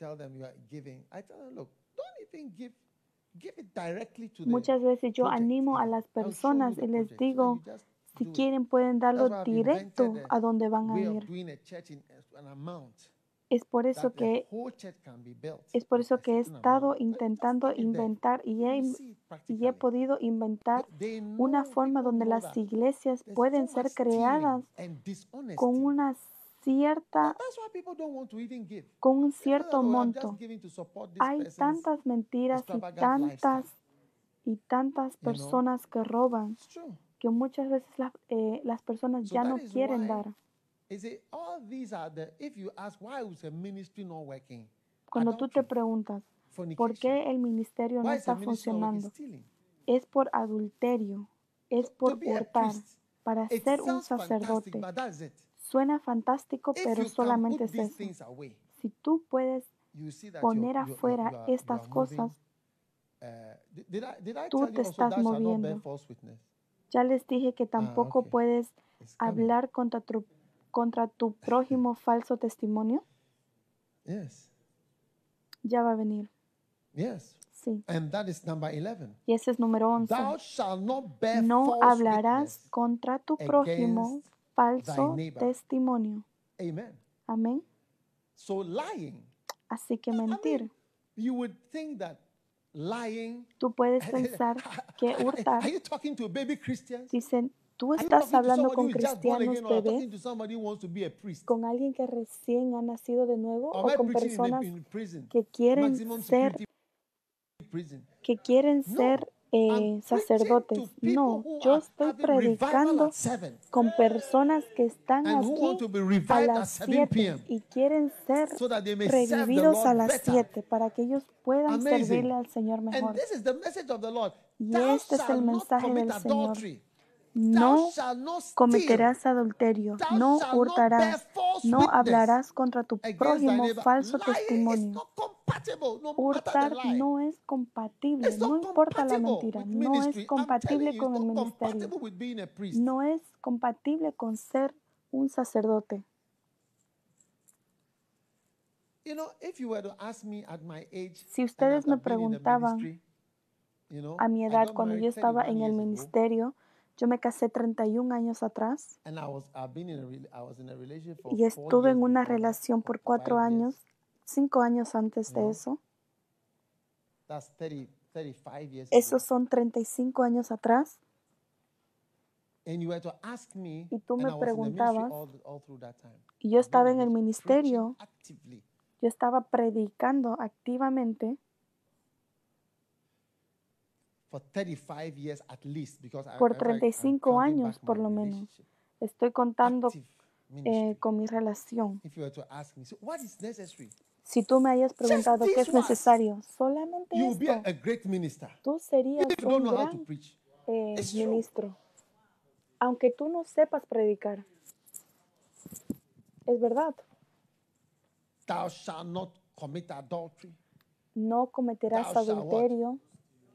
muchas veces yo animo a las personas y les digo, si quieren pueden darlo directo a donde van a ir. Es por eso que es por eso que he estado intentando inventar y he, y he podido inventar una forma donde las iglesias pueden ser creadas con una cierta, con un cierto "Oh, I'm monto. Hay tantas mentiras y tantas y tantas personas que roban que muchas veces la- eh, las personas So ya no quieren dar. Cuando tú te preguntas, ¿por qué el ministerio no está funcionando? Es por adulterio, es por hurtar. Para ser un sacerdote. Suena fantástico, pero solamente es eso. Si tú puedes poner afuera estas cosas, I tú te estás moviendo. Ya les dije que tampoco ok. puedes hablar contra tu, contra tu prójimo falso testimonio. Yes. Ya va a venir. Sí. And that is number 11. Y ese es número 11. Thou shalt not bear No hablarás contra tu prójimo falso testimonio. Amen. Amén. So lying, Así que I mentir. mean, you would think that lying. Tú puedes pensar que hurtar. Are you talking to baby Christians? Dicen, tú estás hablando con cristianos again, or bebés, talking to somebody who wants to be a priest? con alguien que recién ha nacido de nuevo o I con personas que quieren ser que quieren ser eh, sacerdotes. No, yo estoy predicando con personas que están aquí a las 7 7 p.m. y quieren ser revividos a las better. 7 para que ellos puedan servirle al Señor mejor. Y este es el mensaje del Señor. No cometerás adulterio, no hurtarás, no hablarás contra tu prójimo falso testimonio. Hurtar no es compatible, no importa la mentira, no es compatible con el ministerio, no es compatible con ser un sacerdote. You know, if you were to ask me at my age, Si ustedes me preguntaban A mi edad, cuando yo estaba 31 en el ministerio, yo me casé 31 años atrás y estuve en una relación por cuatro años, cinco años antes de No. eso. That's 30, 35 years Esos son 35 años atrás. Y tú me preguntabas. Y yo estaba en el ministerio, yo estaba predicando activamente for 35 years at least because I, por I- I- I'm 35 counting años por lo menos. Estoy contando eh, con mi relación. if you were to ask me, so what is necessary? Si tú me hayas preguntado qué es necesario, solamente esto, a great minister. tú serías un gran eh, ministro. Aunque tú no sepas predicar. Es verdad. thou shalt not commit adultery, No cometerás adulterio.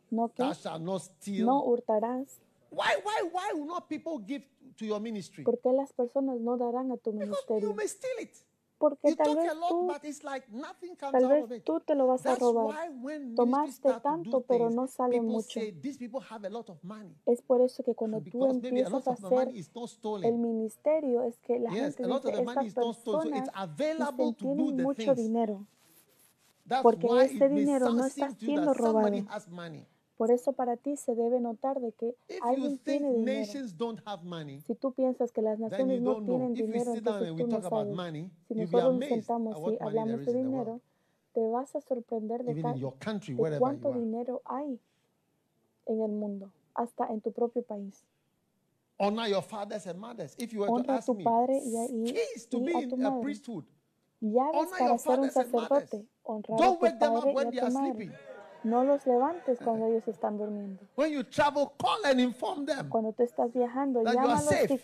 No, que thou shalt not steal. no hurtarás. Why, why, why will not people give to your ministry? ¿Por qué las personas no darán a tu Because you ministerio? may steal it. Porque You tal vez a lot, tú, but it's like nothing comes tal out of vez it. tú te lo vas a That's robar. why when ministries Tomaste start to tanto, pero things, no sale people mucho. say these people have a lot of money. Es por eso que cuando tú Because maybe a lot empiezas a of the hacer is not el ministerio, es que la Yes, gente a lot of dice, the money estas is not stolen. So it's personas available dicen, to do tienen the mucho things. dinero. That's porque why ese it may dinero no sound- está seem to you siendo that somebody robado. has money. Por eso para ti se debe notar de que If you alguien tiene dinero. money, Si tú piensas que las naciones no know. tienen we dinero, entonces tú no sabes. money, Si nosotros nos sentamos y hablamos de dinero, te vas a sorprender de, country, de cuánto dinero hay en el mundo, hasta en tu propio país. Honor your fathers and mothers. If you were to Honra a ask tu padre y a, y- keys to y be a tu in a madre. priesthood. Llaves Honor para ser un sacerdote. Honrar Don't a tu wake them up padre when y they a tu are madre. sleeping. No los levantes cuando ellos están durmiendo. When you travel, call and inform them Cuando tú estás viajando, that you are llámalos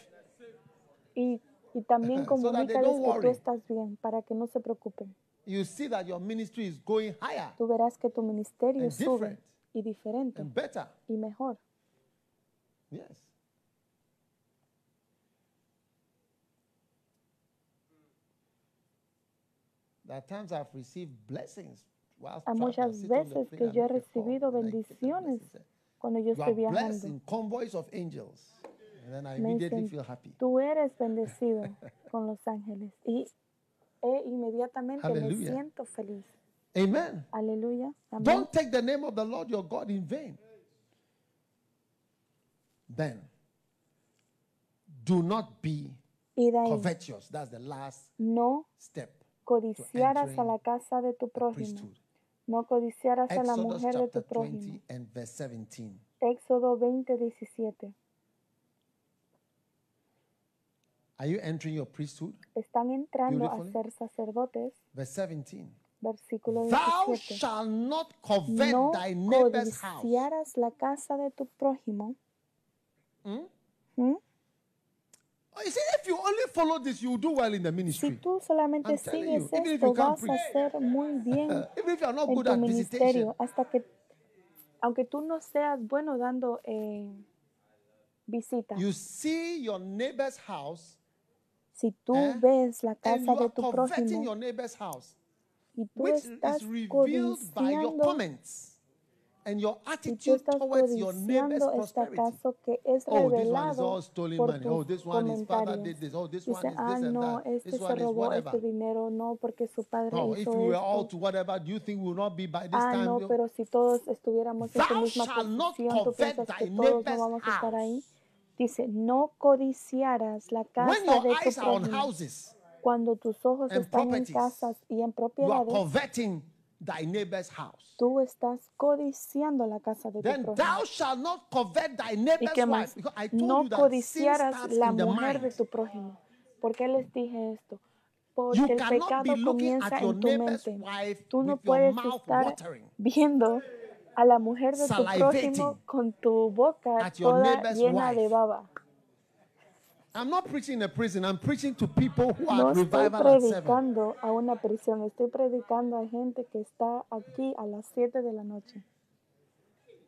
y, y, y también So that they comunícales don't que tú worry. estás bien para que no se preocupen. You see that your ministry is going higher Tú verás que tu ministerio And sube different. y diferente and better. y mejor. Yes. There are times I've received blessings I muchas veces que yo he a recibido bendiciones cuando yo estoy viajando. Me immediately dicen, feel happy. tú eres bendecido con los ángeles. Y e inmediatamente me Hallelujah. siento feliz. Amen. Aleluya. Don't take the name of the Lord your God in vain. Then, do not be covetous. That's the last no step. codiciaras a la casa de tu prójimo. No codiciaras a la Exodus mujer de chapter tu prójimo. 20 and verse 17. Éxodo 20, 17. Are you entering your priesthood? Están entrando a Beautifully. ser sacerdotes. Verse 17. Versículo Thou 17. shalt not covet No thy neighbor's house. codiciaras la casa de tu prójimo. Hmm? Si tú solamente sigues esto, vas a hacer muy bien Even if you are not en good tu at visitation, ministerio. Hasta que, aunque tú no seas bueno dando eh, visitas. you see your neighbor's house Si tú eh, ves la and casa you de tu prójimo your neighbor's house, y tú which estás is revealed by your codiciando comments and your y tú attitude estás towards your neighbor's este prosperity. que es Oh, this one is revelado all stolen por money. Oh, this one, father did this. Oh, this one Dice, is ah, this and no, that. este This se one is robó whatever. este dinero, no, porque su padre No, if hizo we were all esto. to whatever, do you think we will not be by this Ah, time? no, pero si todos estuviéramos en Thou misma posición, ¿tú piensas que todos no vamos a estar ahí? Dice, no codiciarás la When casa your de tu eyes are on prójimo. houses Cuando tus ojos están en casas y en propiedades, thy neighbor's house. tú estás codiciando la casa de tu Then prójimo. thou shalt not covet thy ¿Y neighbor's qué wife. más? Because I told No you that la mujer de tu prójimo. ¿Por qué les dije esto? You Porque el cannot be pecado comienza en tu mente. Tú no puedes estar watering. viendo a la mujer de tu prójimo con tu boca toda llena de baba. I'm not preaching in a prison. I'm preaching to people who No are estoy revival at seven. predicando a una prisión, estoy predicando a gente que está aquí a las 7 de la noche.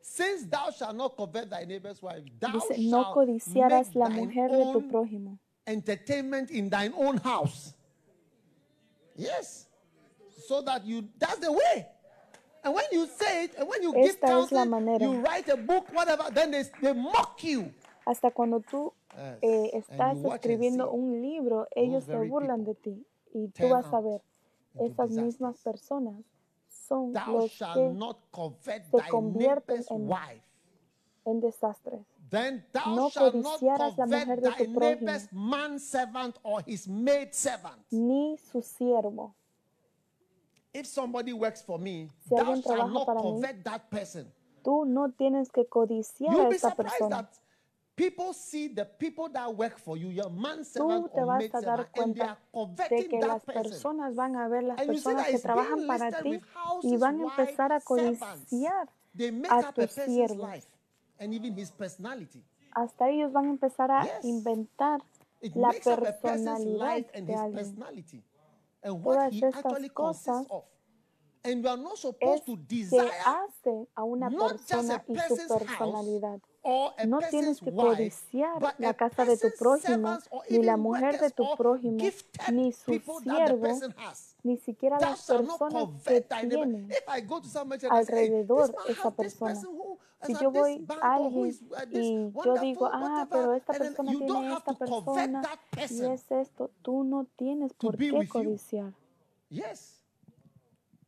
Since thou shalt not covet thy neighbor's wife, thou Dice, no shalt codiciarás la mujer de tu prójimo. entertainment in thine own house. Yes. So that you, that's the way. And when you say it, and when you give Esta es la counsel, you write a book, whatever, then they, they mock you. Hasta cuando tú eh, estás escribiendo un libro, ellos se burlan de ti. Y tú vas a ver, esas mismas personas son los que covet se convierten en- en desastres. Then thou No shalt not codiciarás la covet mujer de thy tu prójimo. neighbor's manservant or his maid servant. Ni su siervo. If somebody works for me, Si thou alguien shalt trabaja not para mí, covet that person. Tú no tienes que codiciar You'll a esa persona. People see the people that work for you, your manservant Tú te or vas a dar servant, and they cuenta are de que that las person. personas van a ver las And you see personas that que trabajan para ti y van a empezar a codiciar They make a up a tus person's siervos. life and even his personality. Hasta ellos van a empezar a inventar It la personalidad de alguien. personality and what Todas he estas actually consists cosas of. And you are not Es supposed to que desire hace a una not just persona a y su personalidad. No tienes que codiciar la casa de tu prójimo, ni la mujer de tu prójimo, ni su siervo, ni siquiera las personas que tienen. Alrededor esa persona. Si yo voy a alguien uh, y yo digo, ah, pero esta persona tiene esta persona y es esto, tú no tienes por qué codiciar. Yes.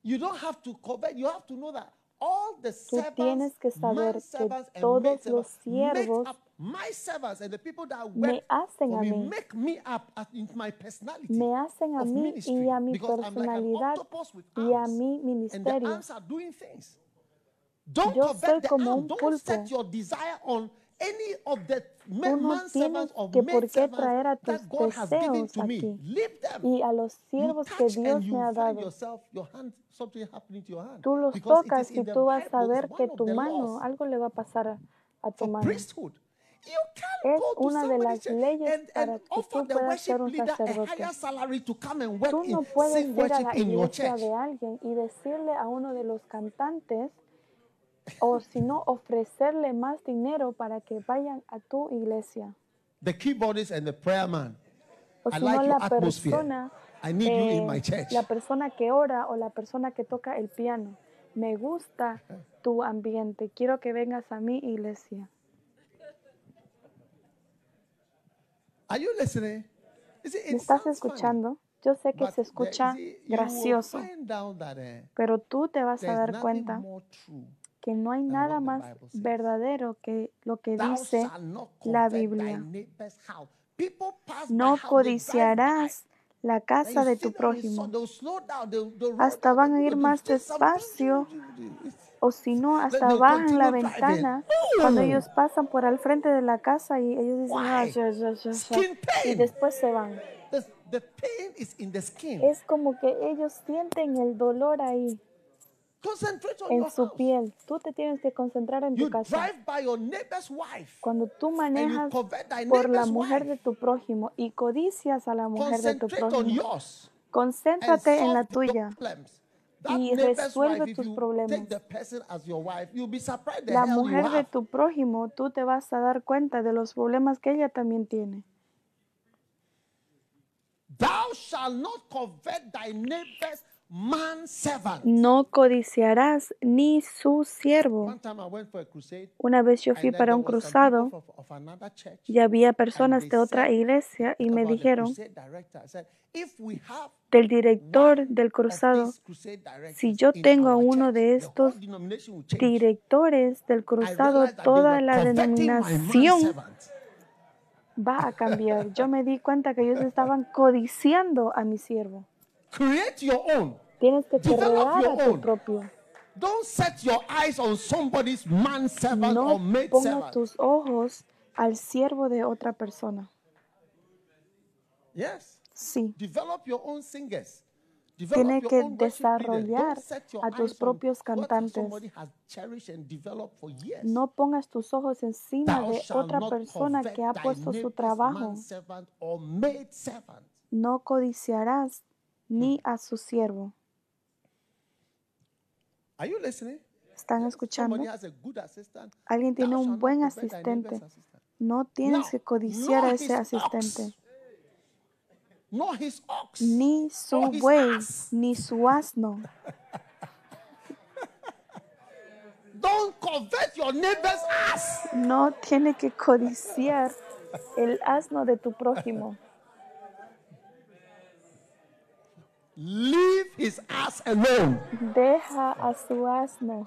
You don't have to covet. You have to know that Tú tienes que saber que todos los siervos up my servants and the people that me hacen a mí. make me up as in my personality Me hacen a mí y a mi personalidad y a mi ministerio. Yo soy como un pulpo. Your desire on any of the ma- Tú no manservants tienes or que por qué traer a tus deseos aquí. Y a los You siervos que Dios me ha dado. Tú los tocas y tú vas a ver que tu mano, algo le va a pasar a, a tu mano. Es una de las leyes para que tú puedas ser un sacerdote. Tú no puedes ir a la iglesia de alguien y decirle a uno de los cantantes, o si no, ofrecerle más dinero para que vayan a tu iglesia. The keyboardist and the prayer man. O I si like la persona, I need you in eh, my church. la persona que ora o la persona que toca el piano. Me gusta tu ambiente. Quiero que vengas a mi iglesia. Are you listening? You see, ¿Me it estás escuchando? Yo sé que se escucha gracioso, eh, pero tú te vas a dar cuenta que no hay nada más verdadero que lo que dice la Biblia. No codiciarás la casa de tu prójimo. Hasta van a ir más despacio o si no, hasta bajan la ventana cuando ellos pasan por al frente de la casa y ellos dicen, ah, ya, ya", Skin y después se van. Es como que ellos sienten el dolor ahí, en su piel. Tú te tienes que concentrar en tu casa. Cuando tú manejas por la mujer de tu prójimo y codicias a la mujer de tu prójimo, concéntrate en la tuya y resuelve tus problemas. La mujer de tu prójimo, tú te vas a dar cuenta de los problemas que ella también tiene. Thou shalt not covet thy neighbor's. No codiciarás ni su siervo. Una vez yo fui para un cruzado y había personas de otra iglesia y me dijeron del director del cruzado, si yo tengo a uno de estos directores del cruzado, toda la denominación va a cambiar. Yo me di cuenta que ellos estaban codiciando a mi siervo. Create your own. Tienes que Develop crear your tu own. propio. Don't set your eyes on somebody's man servant No or maid servant. tus ojos al siervo de otra persona. Yes. Sí, Develop your own singers. Tiene Develop your que own desarrollar a tus propios cantantes. no pongas tus ojos encima Thou de otra persona que ha puesto su trabajo. No codiciarás ni a su siervo. Are you listening? ¿Están escuchando? Alguien tiene un buen asistente. No tienes que codiciar a ese asistente. Ni su buey, ni su asno. No tiene que codiciar el asno de tu prójimo. Leave his ass alone. Deja a su asno.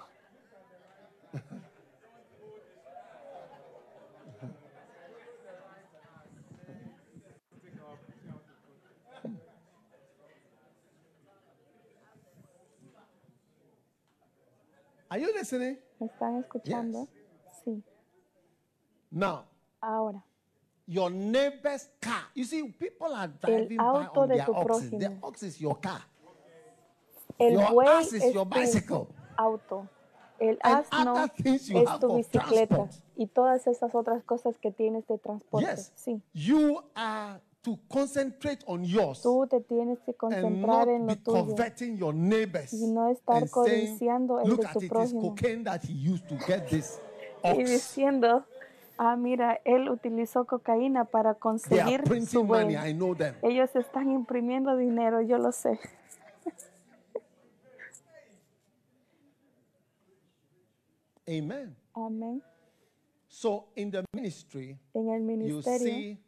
Are you listening? ¿Me están escuchando? Sí. Now, Ahora, your neighbor's car. You see, people are driving by auto on de their tu oxes. The prójimo. ox is your car. el Your buey ass is es your tu bicycle. auto. El And asno other things you es have tu bicicleta. transport. Y todas esas otras cosas que tienes de transporte. Yes. Sí. You are to concentrate on yours Tú te tienes que and concentrar not en be lo tuyo. coveting your neighbors. Y no estar and saying, codiciando el Look de at tu it, it's prójimo." cocaine that he used to get this Y ox. diciendo, ah, mira, él utilizó cocaína para They are conseguir su money. I know them. Ellos están imprimiendo dinero, yo lo sé. Amen. Amén. So in the ministry, En el you ministerio see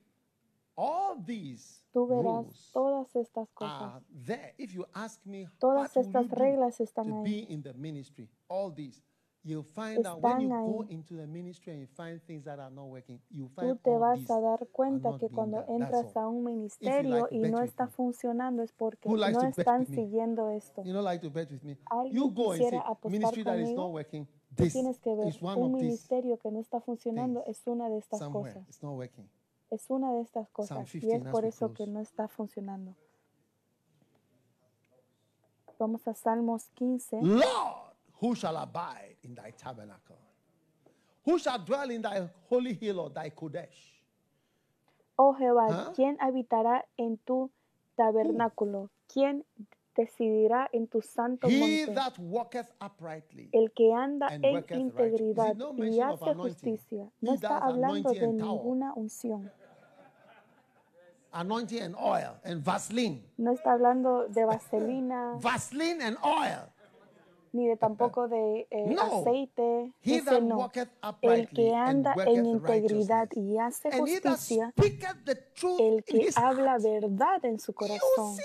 all these tú verás rules todas estas cosas. are there. If you ask me, Todas estas you reglas están to ahí. be in the ministry? All these. You'll find out when Están you go ahí. into the ministry and you find things that are not working, you Tú te vas a dar cuenta que cuando entras a un ministerio y no está funcionando es porque no están siguiendo esto. You don't like to bet with me. ¿Alguien You go and say, quisiera apostar ministry that is conmigo? not working. Tú This tienes que ver, un ministerio que no está funcionando es una de estas cosas. It's not working. Es una de estas cosas y 15 es por eso que no está funcionando. Vamos a Salmos 15. Lord, who shall abide in thy tabernacle? Who shall dwell in thy holy hill or thy Kodesh? Oh Jehová, ¿Ah? ¿quién habitará en tu tabernáculo? ¿Quién decidirá en tu santo He monte? that walketh uprightly. El que anda and en integridad y hace justicia. He No está hablando de ninguna unción. Anointing and oil and Vaseline. No está hablando de vaselina, Vaseline and oil. Ni de tampoco de eh, No. aceite. That no. El que and anda en integridad y hace justicia, el que habla verdad en su corazón.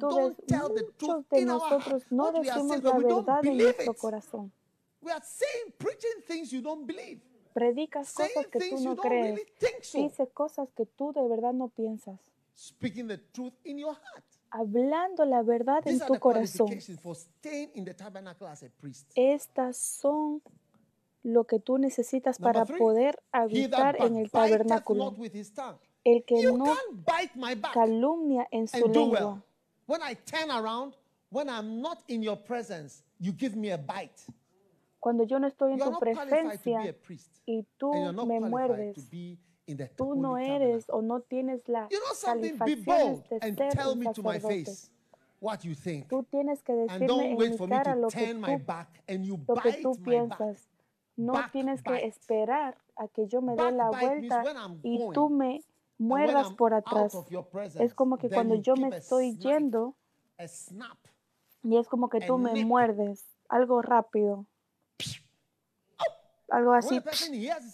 Tú ves, muchos de nosotros no What we are decimos saying, la verdad en nuestro corazón. We are saying, preaching things you don't believe. Predicas cosas que tú no crees. Dices cosas que tú de verdad no piensas. Speaking the truth in your heart. Hablando la verdad en tu corazón. Estas son lo que tú necesitas para poder habitar en el tabernáculo. El que no calumnia en su lengua. well. When I turn around, when I'm not in your presence, you give me a bite. Cuando yo no estoy en tu presencia y tú me muerdes, tú no eres o no tienes las You know something? Be bold de and ser tell un me to my sacerdote. face. what you think. Tú tienes que And decirme en mi for me cara to lo que turn my tú, back and you lo que bite tú back. piensas. No tienes que Backbite. esperar a que yo me dé la vuelta y going tú me muerdas por atrás. presence, Es como que cuando yo me estoy snap, yendo snap. y es como que tú me nip. muerdes, algo rápido. Algo When así.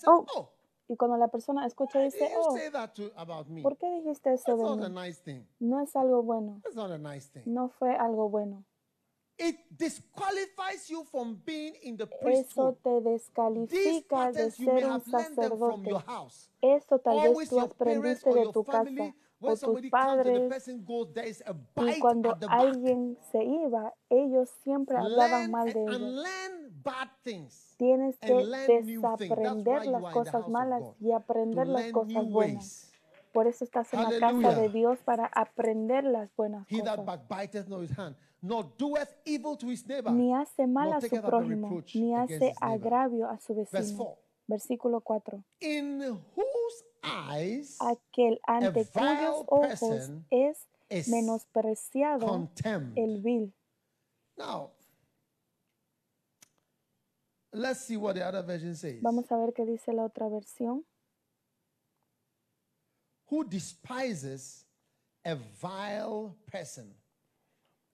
Oh. Y cuando la persona escucha dice, oh? ¿por qué dijiste eso de a mí? nice thing. No es algo bueno. That's not a nice thing. No fue algo bueno. It disqualifies you from being in the Eso te descalifica de ser un sacerdote. Esto tal vez tú aprendiste de tu casa When o tus padres. Y cuando alguien se iba, ellos siempre hablaban mal de ellos. Tienes que desaprender las cosas malas y aprender las cosas buenas. Por eso estás en la casa de. Dios para aprender las buenas cosas. Ni hace mal a su prójimo, ni hace agravio a su vecino. 4. Versículo 4. In whose eyes Aquel ante cuyos ojos es is menospreciado el vil. Now, let's see what the other version says. Vamos a ver qué dice la otra versión. Who despises a vile person.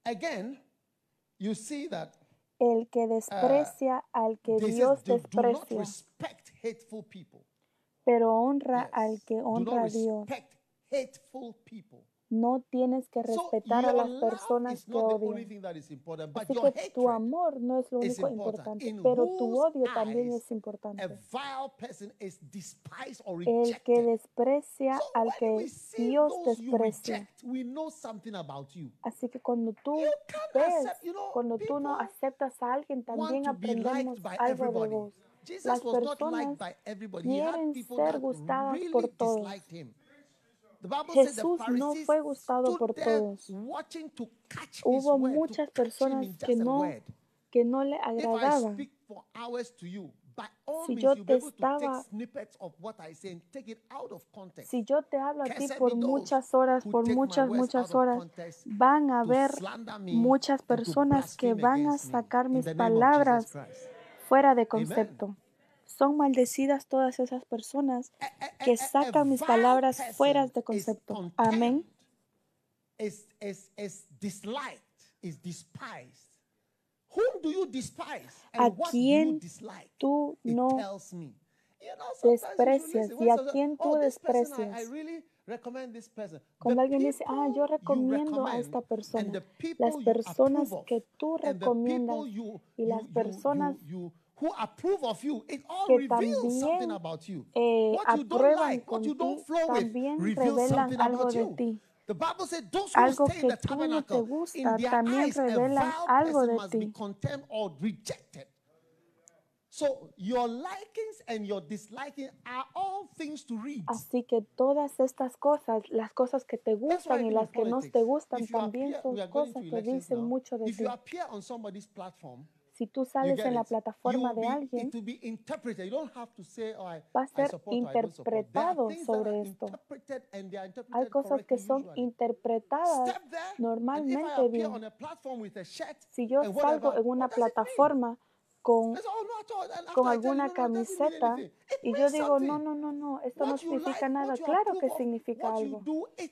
Again, you see that El que desprecia al que Dios do desprecia, respect hateful people. pero honra Yes. al que honra a Dios. hateful people. No tienes que So respetar a your las personas que odian. Así que tu amor no es lo único important. importante, pero tu odio también es importante. A El que desprecia So al que Dios desprecia. reject. Así que cuando tú ves, accept, you know, cuando tú no aceptas a alguien, también aprendemos algo de vos. Jesus Las personas quieren ser gustadas really por todos. Jesús no fue gustado por todos. Hubo muchas personas que no, que no le agradaban. Si yo te estaba-. Si yo te hablo a ti por muchas horas, por muchas, muchas horas, van a me muchas personas que van a sacar mis palabras fuera de concepto. Son maldecidas todas esas personas A- a- que a- a sacan mis palabras fuera de concepto. Amén. Is, is, is disliked, is despised. Whom do you despise? ¿A quién tú no desprecias y a quién tú oh, desprecias? really recommend this person. Cuando alguien dice, ah, yo recomiendo a esta persona, las personas que tú recomiendas y las personas who approve of you, it all que reveals something about you. eh, what you don't like, what you don't flow with, reveals something about you. ti. The Bible said those who Algo stay in the tú no tabernacle, in gusta, their eyes, a vile person must be ti. condemned or rejected. So your likings and your disliking are all things to read. Así que todas estas cosas, las cosas que te gustan y las que no te gustan, también appear- son cosas que dicen now. mucho de If ti. Si tú sales en la plataforma de alguien, oh, va a ser interpretado sobre esto. hay cosas que son interpretadas normalmente bien. Si yo salgo en una plataforma con, "Oh, no, at all." And after con alguna "No, no, it doesn't mean camiseta anything." It y yo digo, no, no, no, no, esto no significa nada. Claro que significa algo.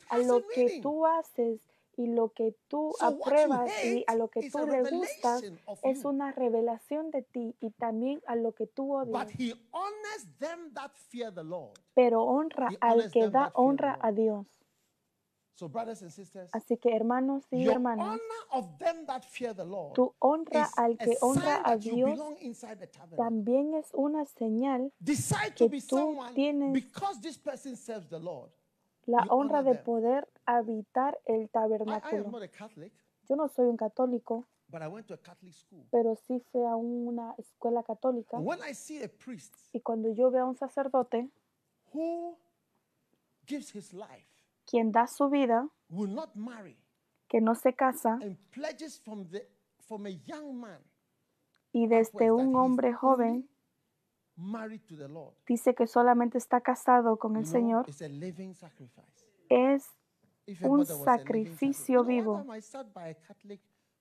A lo que tú haces y lo que tú apruebas y a lo que tú le gustas es una revelación de ti y también a lo que tú odias. But he honors them that fear the Lord. Pero honra al que da honra a Dios. So, brothers and sisters, Así que hermanos y hermanas, tu honra al que honra a Dios también es una señal que tú tienes la honra de poder habitar el tabernáculo. Yo no soy un católico, pero sí fui a una escuela católica. Y cuando yo veo a un sacerdote who gives his life, quien da su vida, que no se casa y desde un hombre joven married to the Lord. dice que solamente está casado con You el know, Señor, it's a living sacrifice. es If your un mother was a living sacrificio vivo. one time I sat by a Catholic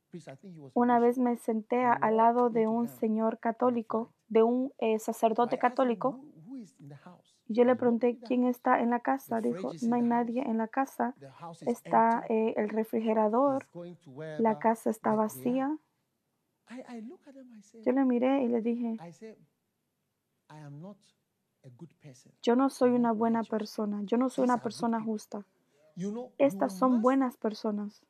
priest, I think he was a Una bishop. vez me senté a- al lado de un señor católico, de un eh, I sacerdote asked him, católico, "Who- who is in the house?" y yo le "Nobody pregunté quién está en la casa. Dijo, no hay nadie en la casa. The house is Está empty. eh, el refrigerador, He's going to la wherever casa está they- they are." vacía. I, I look at them, I say, Yo le miré y le dije, I say, I am not a good person. Yo no soy una buena persona, yo no soy una persona justa. You know, Estas son buenas personas.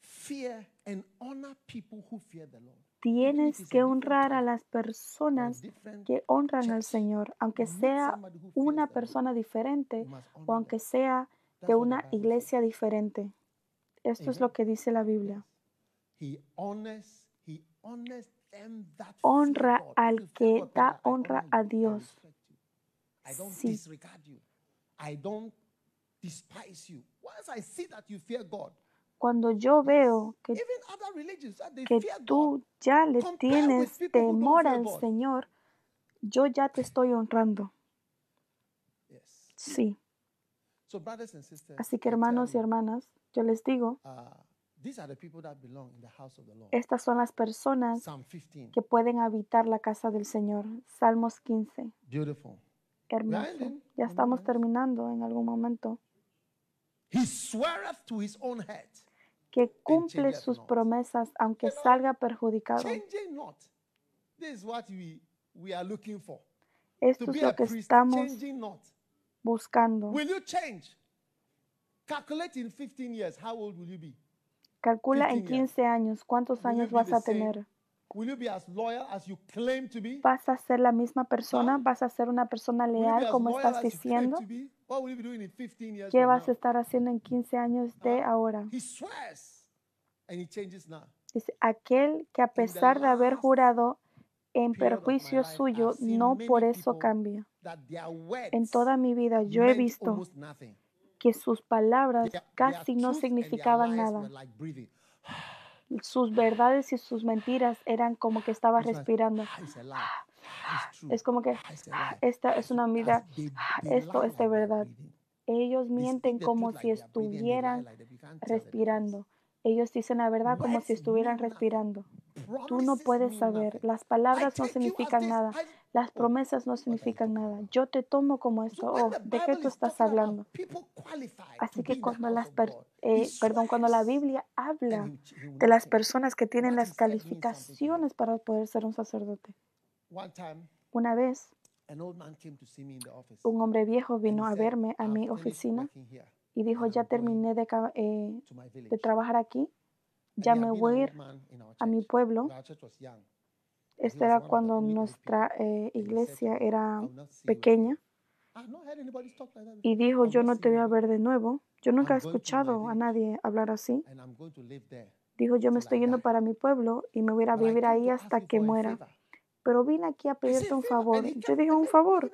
fear and honor people who fear the Lord. Tienes que honrar a las personas que honran al Señor, aunque sea una persona diferente o aunque sea de una iglesia diferente. Esto es lo que dice la Biblia. Honra al que da honra a Dios. Sí. disregard you. I don't despise you. Once I see that you fear God, Cuando yo veo que, uh, que tú ya le tienes temor al. Señor, yo ya te estoy honrando. Yes. Sí. So, brothers and sisters, Así que hermanos y hermanas, yo les digo, these are the people that belong in the house of the Lord. estas son las personas Psalm 15. que pueden habitar la casa del Señor. Salmos 15. Beautiful. Hermoso. Ya estamos terminando en algún momento. He sweareth to his own head, Que cumple sus promesas aunque salga perjudicado. Esto To es lo que estamos buscando. Will you change? Calculate in 15 years, how old will you be? Calcula en 15 years. 15 años cuántos años vas a tener. ¿Vas a ser la misma persona? ¿Vas a ser una persona leal como estás diciendo? to be? What will you be doing in 15 years ¿Qué vas a estar haciendo en 15 años de ahora? Dice, aquel que a pesar de haber jurado en perjuicio suyo, no por eso cambia. En toda mi vida yo he visto. Que sus palabras casi no significaban nada. Sus verdades y sus mentiras eran como que estaba respirando. "Ah. Ah. Es como que Ah, it's a lie." esta es una vida, they- "Ah, they esto es de verdad. Ellos mienten como si estuvieran respirando. Ellos dicen la verdad como si estuvieran respirando. Tú no puedes saber. Las palabras no significan nada. Las oh, promesas no you significan nada. Yo te tomo como esto. Oh, ¿de qué tú estás hablando? Así que cuando las per- eh, perdón, cuando la Biblia habla de las personas que tienen las calificaciones para poder ser un sacerdote. Una vez un hombre viejo vino a verme a "I've mi oficina y dijo, ya terminé de, eh, to my village." de trabajar aquí, ya me voy a ir a mi pueblo. Was era cuando nuestra eh, iglesia era "I will not see you pequeña again." I've not heard anybody talk like that y dijo, "I will yo no te voy a ver de nuevo. Yo nunca he escuchado a nadie hablar así. Dijo, yo me estoy yendo para mi pueblo y me voy a vivir ahí hasta que muera. Favor." Pero vine aquí a pedirte un "Favor," Yo dije, un favor.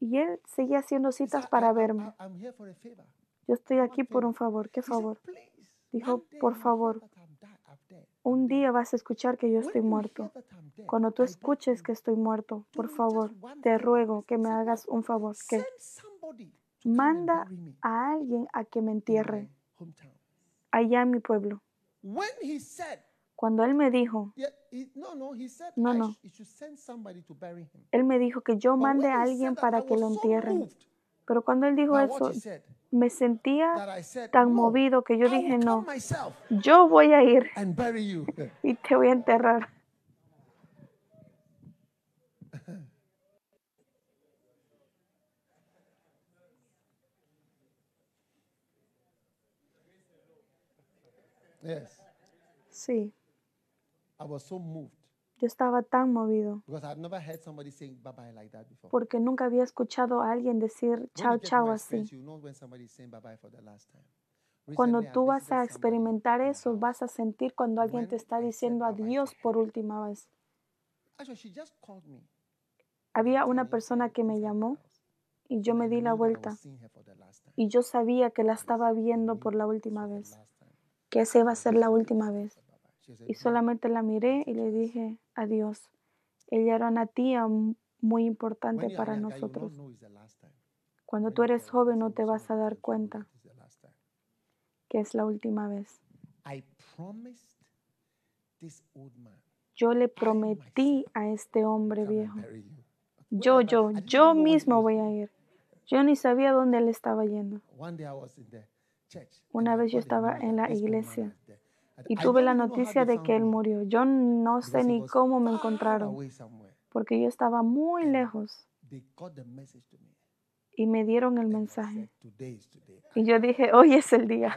Y él seguía haciendo citas "I- para verme. I- I'm here for a favor." Yo estoy aquí por un favor? ¿Qué favor? "Please, Dijo, por favor, un día vas a escuchar que yo estoy muerto. Cuando tú escuches que estoy muerto, por favor, te ruego que me hagas "What? un favor, que manda a alguien a que me entierre my hometown." allá en mi pueblo. Cuando él me dijo, no, no, he said, No, I no. sh- you should send somebody to bury him. él me dijo que yo mande a alguien para que lo entierren. Pero cuando él dijo eso, me sentía tan "No, movido que yo dije, no, yo voy a ir and bury you. y te voy a enterrar. Sí, I was so moved yo estaba tan movido because I've never heard somebody saying bye bye like that before. porque nunca había escuchado a alguien decir When chao you get chao así. experience, you know when somebody is saying bye bye for the last time. Cuando Recently, I tú vas visited a somebody experimentar in eso, house. vas a sentir cuando alguien te está diciendo adiós por última vez. Actually, she just called me. Había una persona que me llamó y yo me di la vuelta y yo sabía que la estaba viendo por la última vez, que esa iba a ser la última vez. Y "No, solamente la miré y le dije adiós. Ella era una tía muy importante para nosotros. Cuando tú eres joven no te vas a dar cuenta que es la última vez. Yo le prometí a este hombre viejo. Yo, yo, yo mismo voy a ir. Yo ni sabía dónde él estaba yendo. Una vez yo estaba en la iglesia y tuve la noticia de que él murió. Yo no sé ni cómo me encontraron porque yo estaba muy lejos y me dieron el mensaje. Y yo dije, hoy es el día.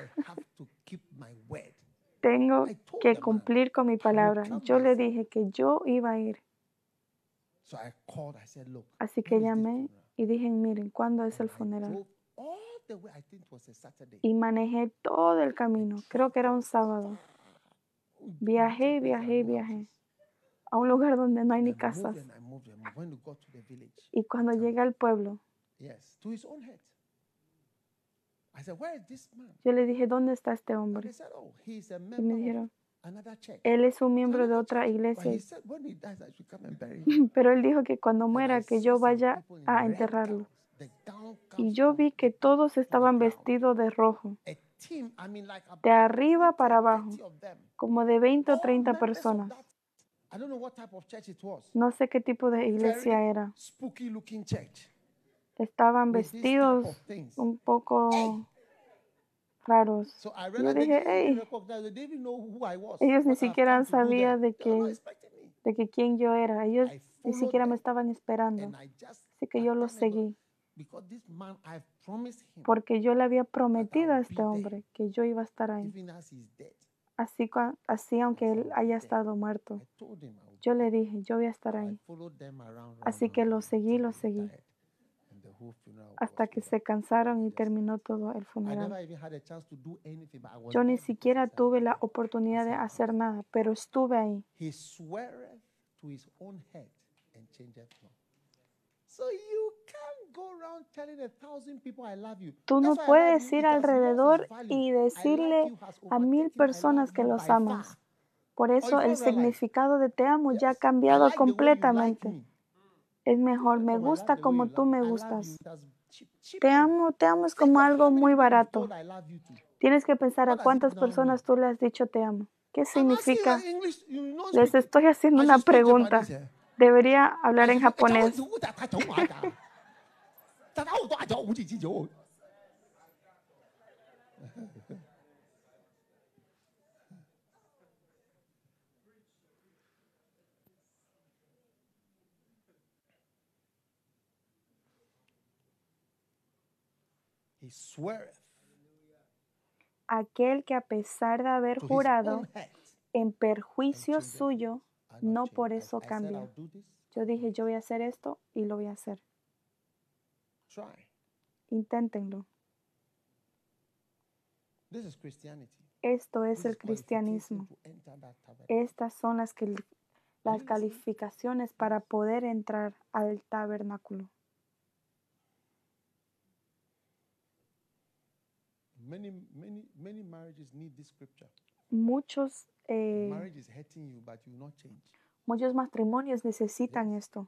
Tengo que cumplir con mi palabra. Yo le dije que yo iba a ir. Así que llamé y dije, miren, ¿cuándo es el funeral? Y manejé todo el camino. Creo que era un sábado. Viajé, viajé, viajé a un lugar donde no hay ni casas. Y cuando llegué al pueblo, yes, to his own head. I said, Where is this man? yo le dije, ¿dónde está este hombre? Oh, Y me dijeron, él es un miembro de otra iglesia. he said, When he dies, I should come and bury him. Pero él dijo que cuando muera, que yo vaya a enterrarlo. Y yo vi que todos estaban vestidos de rojo, de arriba 20, para abajo, 30 of them. como de 20 o All 30 members of personas. No sé qué tipo de iglesia era. spooky looking church. Estaban vestidos un poco raros. Yo dije, didn't even "Ey". recognize, they didn't even know who I was. Ellos ni siquiera sabían de que- de que quién yo era. Ellos ni siquiera me estaban esperando. Así que yo lo thank God, seguí Because this man, I've promised him, porque yo le había prometido a este hombre que yo iba a estar ahí. Así, así aunque él haya estado muerto. I told him I would Yo le dije, yo voy a estar ahí. Así que lo seguí, lo seguí. Hasta que se cansaron y terminó todo el I funeral. never even had a chance to do anything, but I was Yo ni siquiera tuve la oportunidad de hacer nada, pero estuve ahí. So you can't Tú no puedes ir alrededor y decirle a mil personas que los amas. Por eso el significado de te amo ya ha cambiado completamente. me. Es mejor, me gusta como tú me gustas. Te amo, te amo es como algo muy barato. Tienes que pensar a cuántas personas tú le has dicho te amo. ¿Qué significa? Les estoy haciendo una pregunta. Debería hablar en japonés. 哎他他懂我的他他我多少五几几九 He sweareth Aquel que a pesar de haber to his jurado own head en perjuicio and changeth suyo, and no not por change. I- eso I said, cambia. "I'll do this." Yo dije, yo voy a hacer esto y lo voy a hacer. Try. Inténtenlo. This is Christianity. Esto This es el cristianismo. Estas son las, que, las calificaciones para poder entrar al tabernáculo. Many, many, many marriages need this scripture. Muchos, eh, Marriage is hurting you, but you will not change. muchos matrimonios necesitan Yes. esto.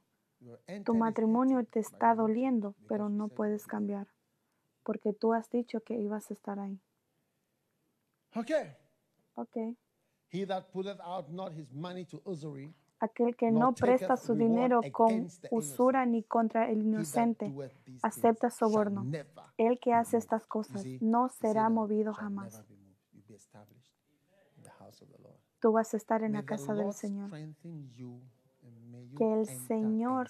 Tu matrimonio te está doliendo, pero no puedes cambiar, porque tú has dicho que ibas a estar ahí. Okay. Ok. He that putteth out not his money to usury, Aquel que no presta su dinero con usura ni contra el inocente, acepta soborno. El que hace estas cosas no será movido jamás. Tú vas a estar en la casa del Señor. Que el Señor.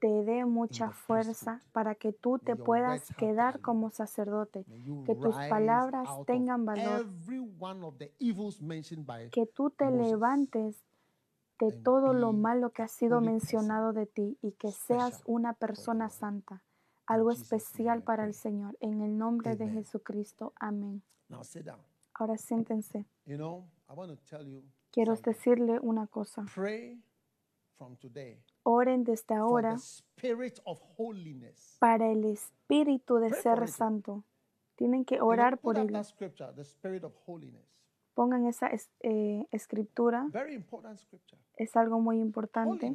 Te dé mucha fuerza para que tú te puedas quedar como sacerdote. Que tus palabras tengan valor. Que tú te levantes de todo lo malo que ha sido mencionado de ti y que seas una persona santa. Algo especial para el. Señor. En el nombre de. Jesucristo. Amén. Ahora siéntense. Quiero decirle una cosa. Pray from today Oren desde ahora the spirit of holiness. para el espíritu de Pray ser santo. Tienen que orar por ello. Pongan esa es- eh, escritura. Very important scripture. Es algo muy importante.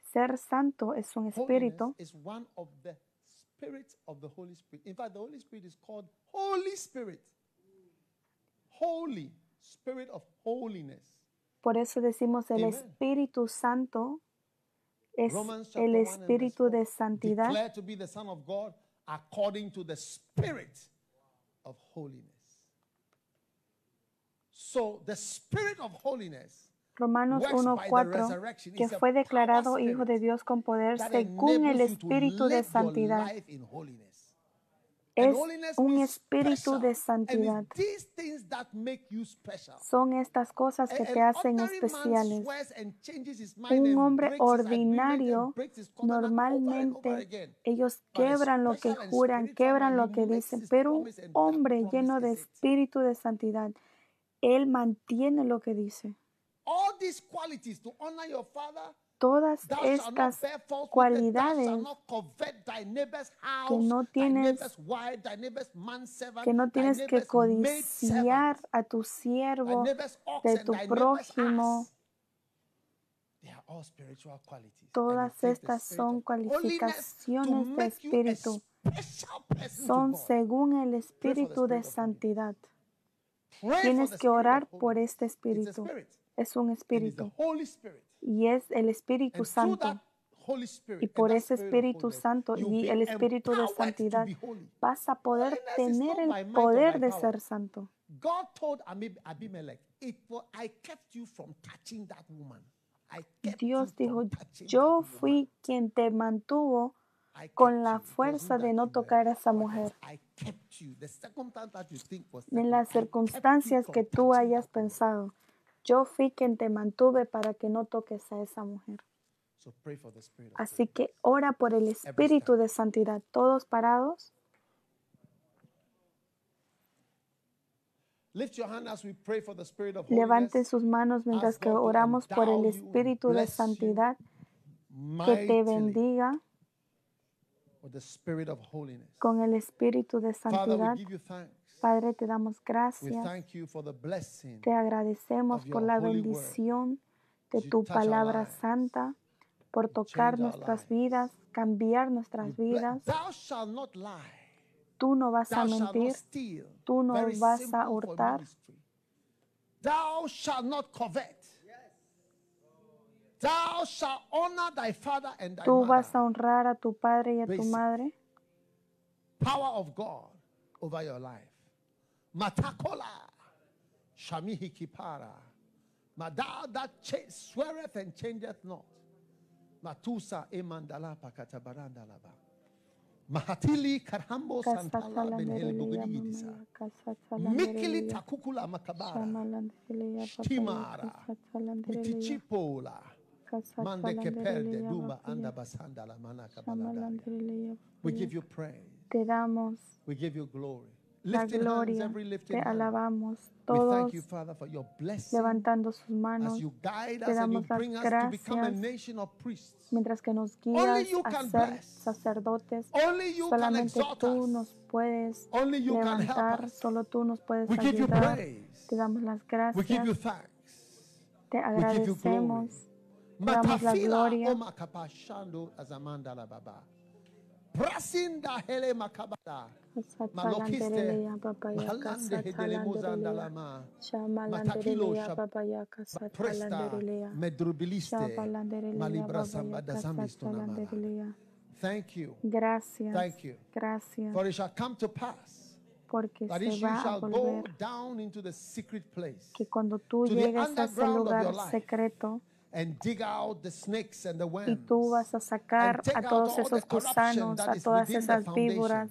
Ser santo es un espíritu, Holiness is one of the Spirit of the Holy Spirit. In fact, the Holy Spirit is called Holy Spirit. Holy, Spirit of holiness. Por eso decimos el Amen. Espíritu Santo es el 1 and verse Espíritu 4, de santidad Declared to be the Son of God according to the Spirit of holiness. So, the Spirit of holiness Romanos works by the 1.4, resurrection. que fue declarado Hijo de Dios con poder según el Espíritu de santidad. life in holiness. And Es un espíritu de santidad. Son estas cosas que te hacen especiales. Un hombre ordinario normalmente ellos quebran lo que juran, quebran lo que dicen, pero un hombre lleno de espíritu de santidad, él mantiene lo que dice. Todas estas cualidades house, no tienes- que no tienes que codiciar a tu siervo, de tu prójimo. Todas estas son cualificaciones de espíritu. Son según el espíritu de santidad. Tienes que orar por este espíritu. Es un espíritu. Y es el Espíritu Santo. Y por ese Espíritu Santo y el Espíritu de santidad vas a poder tener el poder de ser santo. God told Abi- Abimelech, it wa- I kept you from touching that woman. I kept Dios dijo, yo fui quien te mantuvo con kept la fuerza de no tocar a esa mujer. En las circunstancias que tú hayas pensado, yo fui quien te mantuve para que no toques a esa mujer. Así que ora por el Espíritu de santidad. Todos parados. Levanten sus manos mientras que oramos por el Espíritu de santidad. Que te bendiga. Con el Espíritu de santidad. Padre, te damos gracias. thank you for the blessing Te agradecemos por la bendición de tu palabra santa, por tocar nuestras vidas, cambiar nuestras vidas. Tú no vas a mentir. Tú no vas a hurtar. Thou shalt not covet. Thou shalt honor thy father and thy Tú vas a honrar a tu padre y a tu madre. Power of God over your life. Matakola. Shamihi kipara. Madao that cha- sweareth and changeth not. Matusa emandala pakatabarandalaba. Mahatili karhambo santala benheli bugudidisa. Mikili takukula makabara. Shtimara. Mitichipola. Mande kepelde duma anda basanda la manaka baladaya. We give you praise. Te damos We give you glory. La gloria, te alabamos We todos thank you, Father, for your blessing levantando sus manos te damos las gracias mientras que nos Only guías you a can ser bless. sacerdotes. Only you can Solamente tú us. nos puedes Only you can help levantar, us. solo tú nos puedes We give you ayudar. praise. Te damos las We give you gracias, thanks. te agradecemos. Te damos la gloria. Prasinda hele makabada. Malokiste. Mahalande hedele kasatalandereya. lama. Shamalandereya shab- Presta medrubiliste. Malibra sambada zamistonamara. kasatalandereya. Thank you. Gracias, Thank you. gracias, For it shall come to pass porque that se va a shall go volver down into the secret place que cuando tú llegues a ese lugar secreto and dig out the snakes and the y worms, tú vas a sacar a out todos esos gusanos, a todas esas víboras,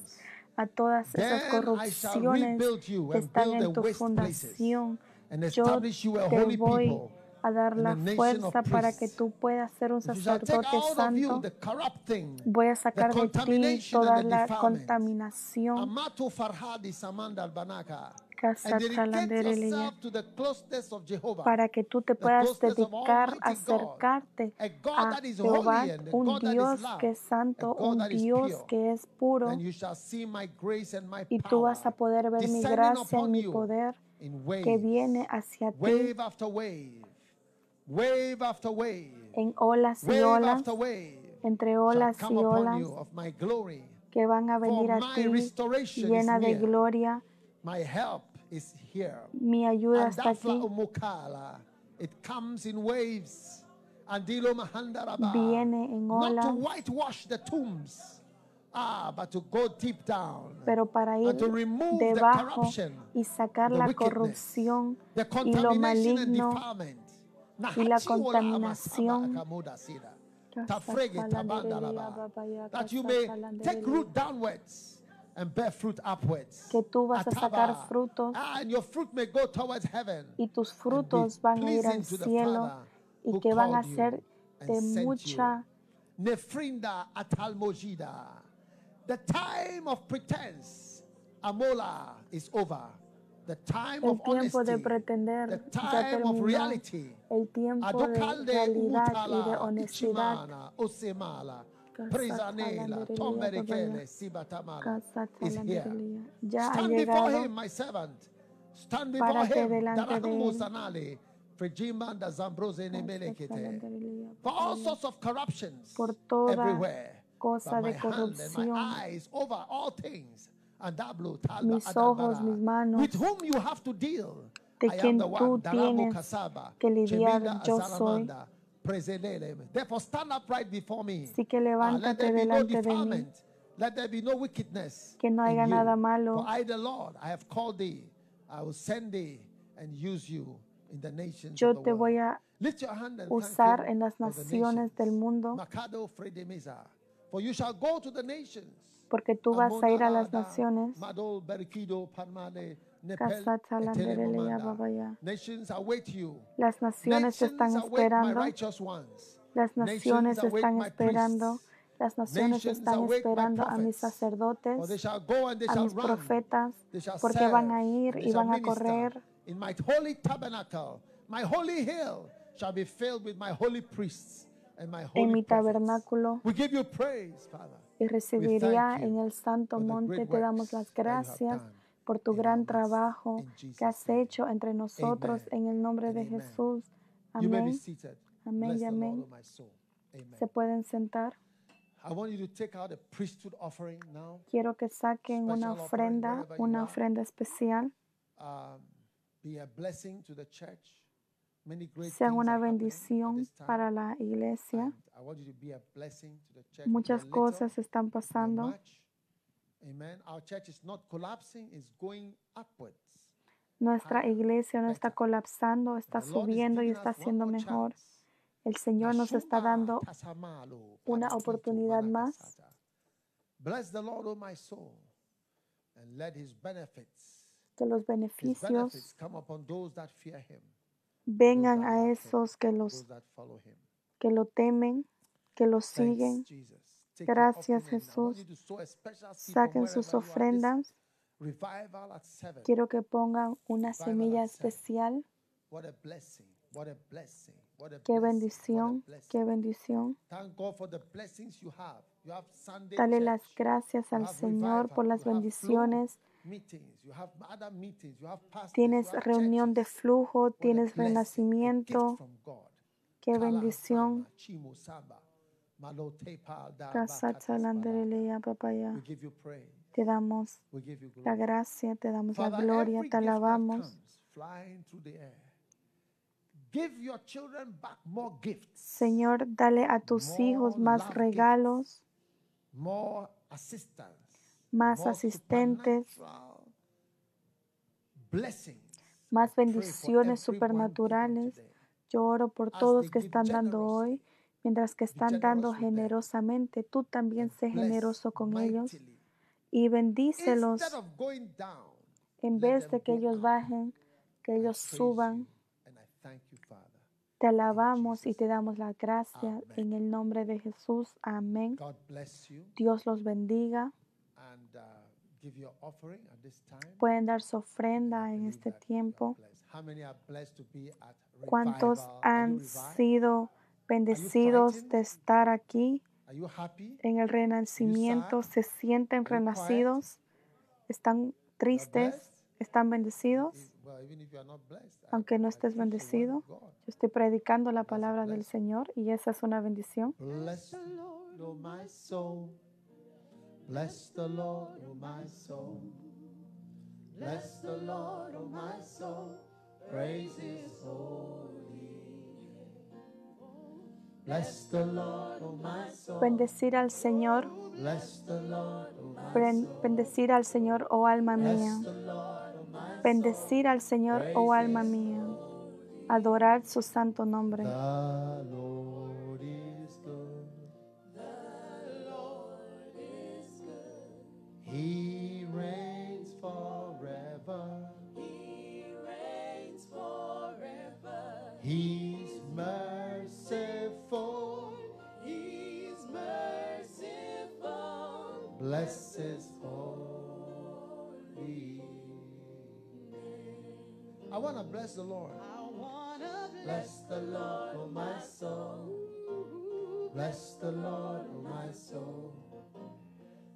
a todas esas then I shall corrupciones rebuild you que and están build en the tu fundación. and Yo establish you a te holy voy people. a dar la fuerza para que tú puedas ser un sacerdote santo. Voy a sacar de ti toda la contaminación. Para que tú te puedas dedicar acercarte a Jehová, un Dios que es santo, un Dios que es puro, y tú vas a poder ver mi gracia y mi poder que viene hacia ti en olas y olas, entre olas y olas, que van a venir a ti llena de gloria. Is here. Mi ayuda And está that aquí. umukala, it comes in waves. Viene en Not to olas. whitewash the tombs, ah, but to go deep down. pero para ir and to remove the debajo y sacar the la corrupción y lo maligno. y la contaminación. That you may take root downwards and bear fruit upwards. tú vas a sacar frutos Ah, and your fruit may go towards heaven. y tus frutos van a ir al pleasing to the cielo Father y que van a ser and de mucha Nefrinda atalmojida. The time of pretense, Amola, is over. The time el of tiempo de honesty, pretender the ya time of terminó reality. el tiempo de realidad y de honestidad osemala, Tomerekele, babaya. sibatamala, is here. Ya Stand before him, my servant. Stand before him. delante de Darahumu él. sanale, Frejima da Zambrose Casatala nemelekete. Nderelia For all sorts of corruptions everywhere. cosa de corrupción. my eyes over all things. Talba Mis ojos, mis manos. With whom you have to deal. De I am quien the tú tienes que lidiar, yo prezelele. Therefore stand upright before me. Así que Ah, let levántate there be no delante de mí. defilement. Let there be no wickedness. Que no haya you. nada malo. For I, the Lord, I have called thee. I will send thee and use you in the nations Yo of the te world. voy a Lift your hand and thank usar en las naciones del mundo. For you shall go to the nations. porque tú vas a ir a las naciones. Las naciones están esperando. Las naciones están esperando. Las naciones están esperando a mis sacerdotes, a mis profetas, porque van a ir y van a correr. In my holy tabernacle, my holy hill shall be filled with my holy priests and my en mi tabernáculo We give you praise, Father. y recibiría en el santo monte. Te damos las gracias por tu gran trabajo que has hecho entre nosotros en el nombre de. Jesús. Amén. Amén y amén. Se pueden sentar. Quiero que saquen una ofrenda, una ofrenda especial. Um, Sean una bendición para la iglesia. Muchas cosas están pasando. Amen. Our church is not collapsing, it's going upwards. Nuestra iglesia no está colapsando, está subiendo y está siendo mejor. El Señor nos está dando una oportunidad más. manakasata. Bless the Lord, O my soul, and let his benefits, que los beneficios benefits come upon those that fear him, vengan a esos que los those that follow him. que lo temen, que lo siguen. Gracias, Jesús. Saquen sus ofrendas. Quiero que pongan una semilla especial. Qué bendición, qué bendición. Dale las gracias al Señor por las bendiciones. Tienes reunión de flujo, tienes renacimiento. Qué bendición. Te damos la gracia, te damos la gloria, te alabamos. Señor, dale a tus hijos más regalos, más asistentes, más bendiciones supernaturales. Yo oro por todos que están dando hoy, mientras que están dando generosamente. Tú también sé generoso con ellos y bendícelos en vez de que ellos bajen, que ellos suban. Te alabamos y te damos la gracia en el nombre de Jesús. Amén. Dios los bendiga. uh. Pueden dar su ofrenda en este tiempo. ¿Cuántos han sido bendecidos de estar aquí en el renacimiento? ¿Se sienten renacidos? ¿Están tristes? ¿Están bendecidos? Aunque no estés bendecido, yo estoy predicando la palabra del. Señor y esa es una bendición. Bless the Lord, oh my soul, Bless the Lord, O my soul. Bless the Lord, O my soul. Praise his holy Bendecir al Señor, bendecir al Señor, oh alma mía. Bendecir al Señor, oh alma mía. Adorar su santo nombre. Want to bless the Lord. I wanna Bless the Lord, oh my soul. Bless the Lord, oh my soul.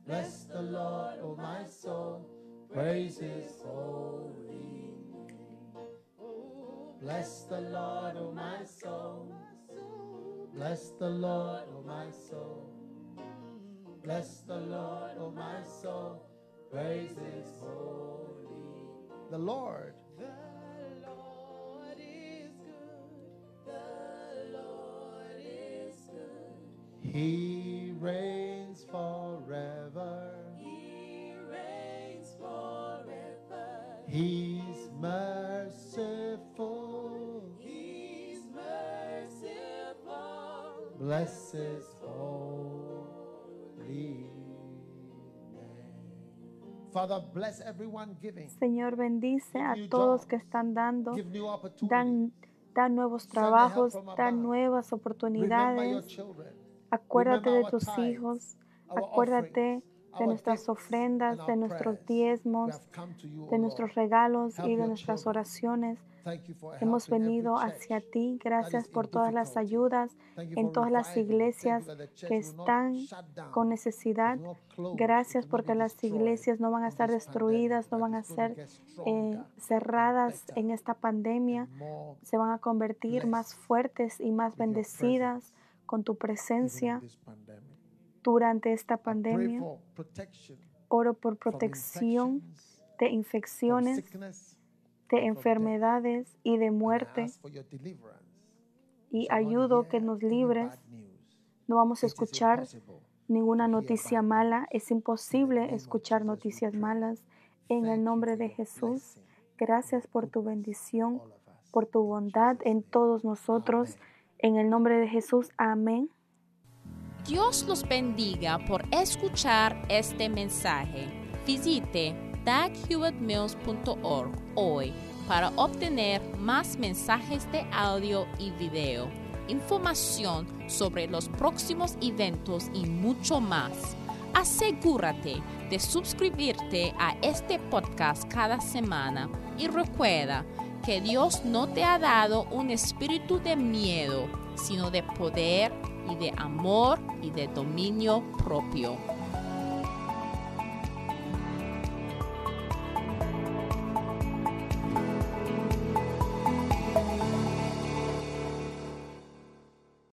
Bless the Lord, oh my soul. Praise his holy name. Bless the Lord, oh my soul. Bless the Lord, oh my soul. Bless the Lord, oh my soul. Praise his holy name. The Lord The Lord He reigns forever. He reigns forever. He's merciful. He's merciful. Bless his holy name. Father, bless everyone giving. Señor, bendice a todos que están dando. Give new opportunities. Dan, dan nuevos trabajos, dan nuevas oportunidades. Acuérdate de tus hijos. Acuérdate de nuestras ofrendas, de nuestros diezmos, de nuestros regalos y de nuestras oraciones. Hemos venido hacia ti. Gracias por todas las ayudas en todas las iglesias que están con necesidad. Gracias porque las iglesias no van a estar destruidas, no van a ser eh, cerradas en esta pandemia. Se van a convertir más fuertes y más bendecidas con tu presencia durante esta pandemia. Oro por protección de infecciones, de enfermedades y de muerte. Y ayudo que nos libres. No vamos a escuchar ninguna noticia mala. Es imposible escuchar noticias malas. En el nombre de Jesús, gracias por tu bendición, por tu bondad en todos nosotros. En el nombre de Jesús, amén. Dios los bendiga por escuchar este mensaje. Visite daghewittmills.org hoy para obtener más mensajes de audio y video, información sobre los próximos eventos y mucho más. Asegúrate de suscribirte a este podcast cada semana y recuerda que Dios no te ha dado un espíritu de miedo, sino de poder y de amor y de dominio propio.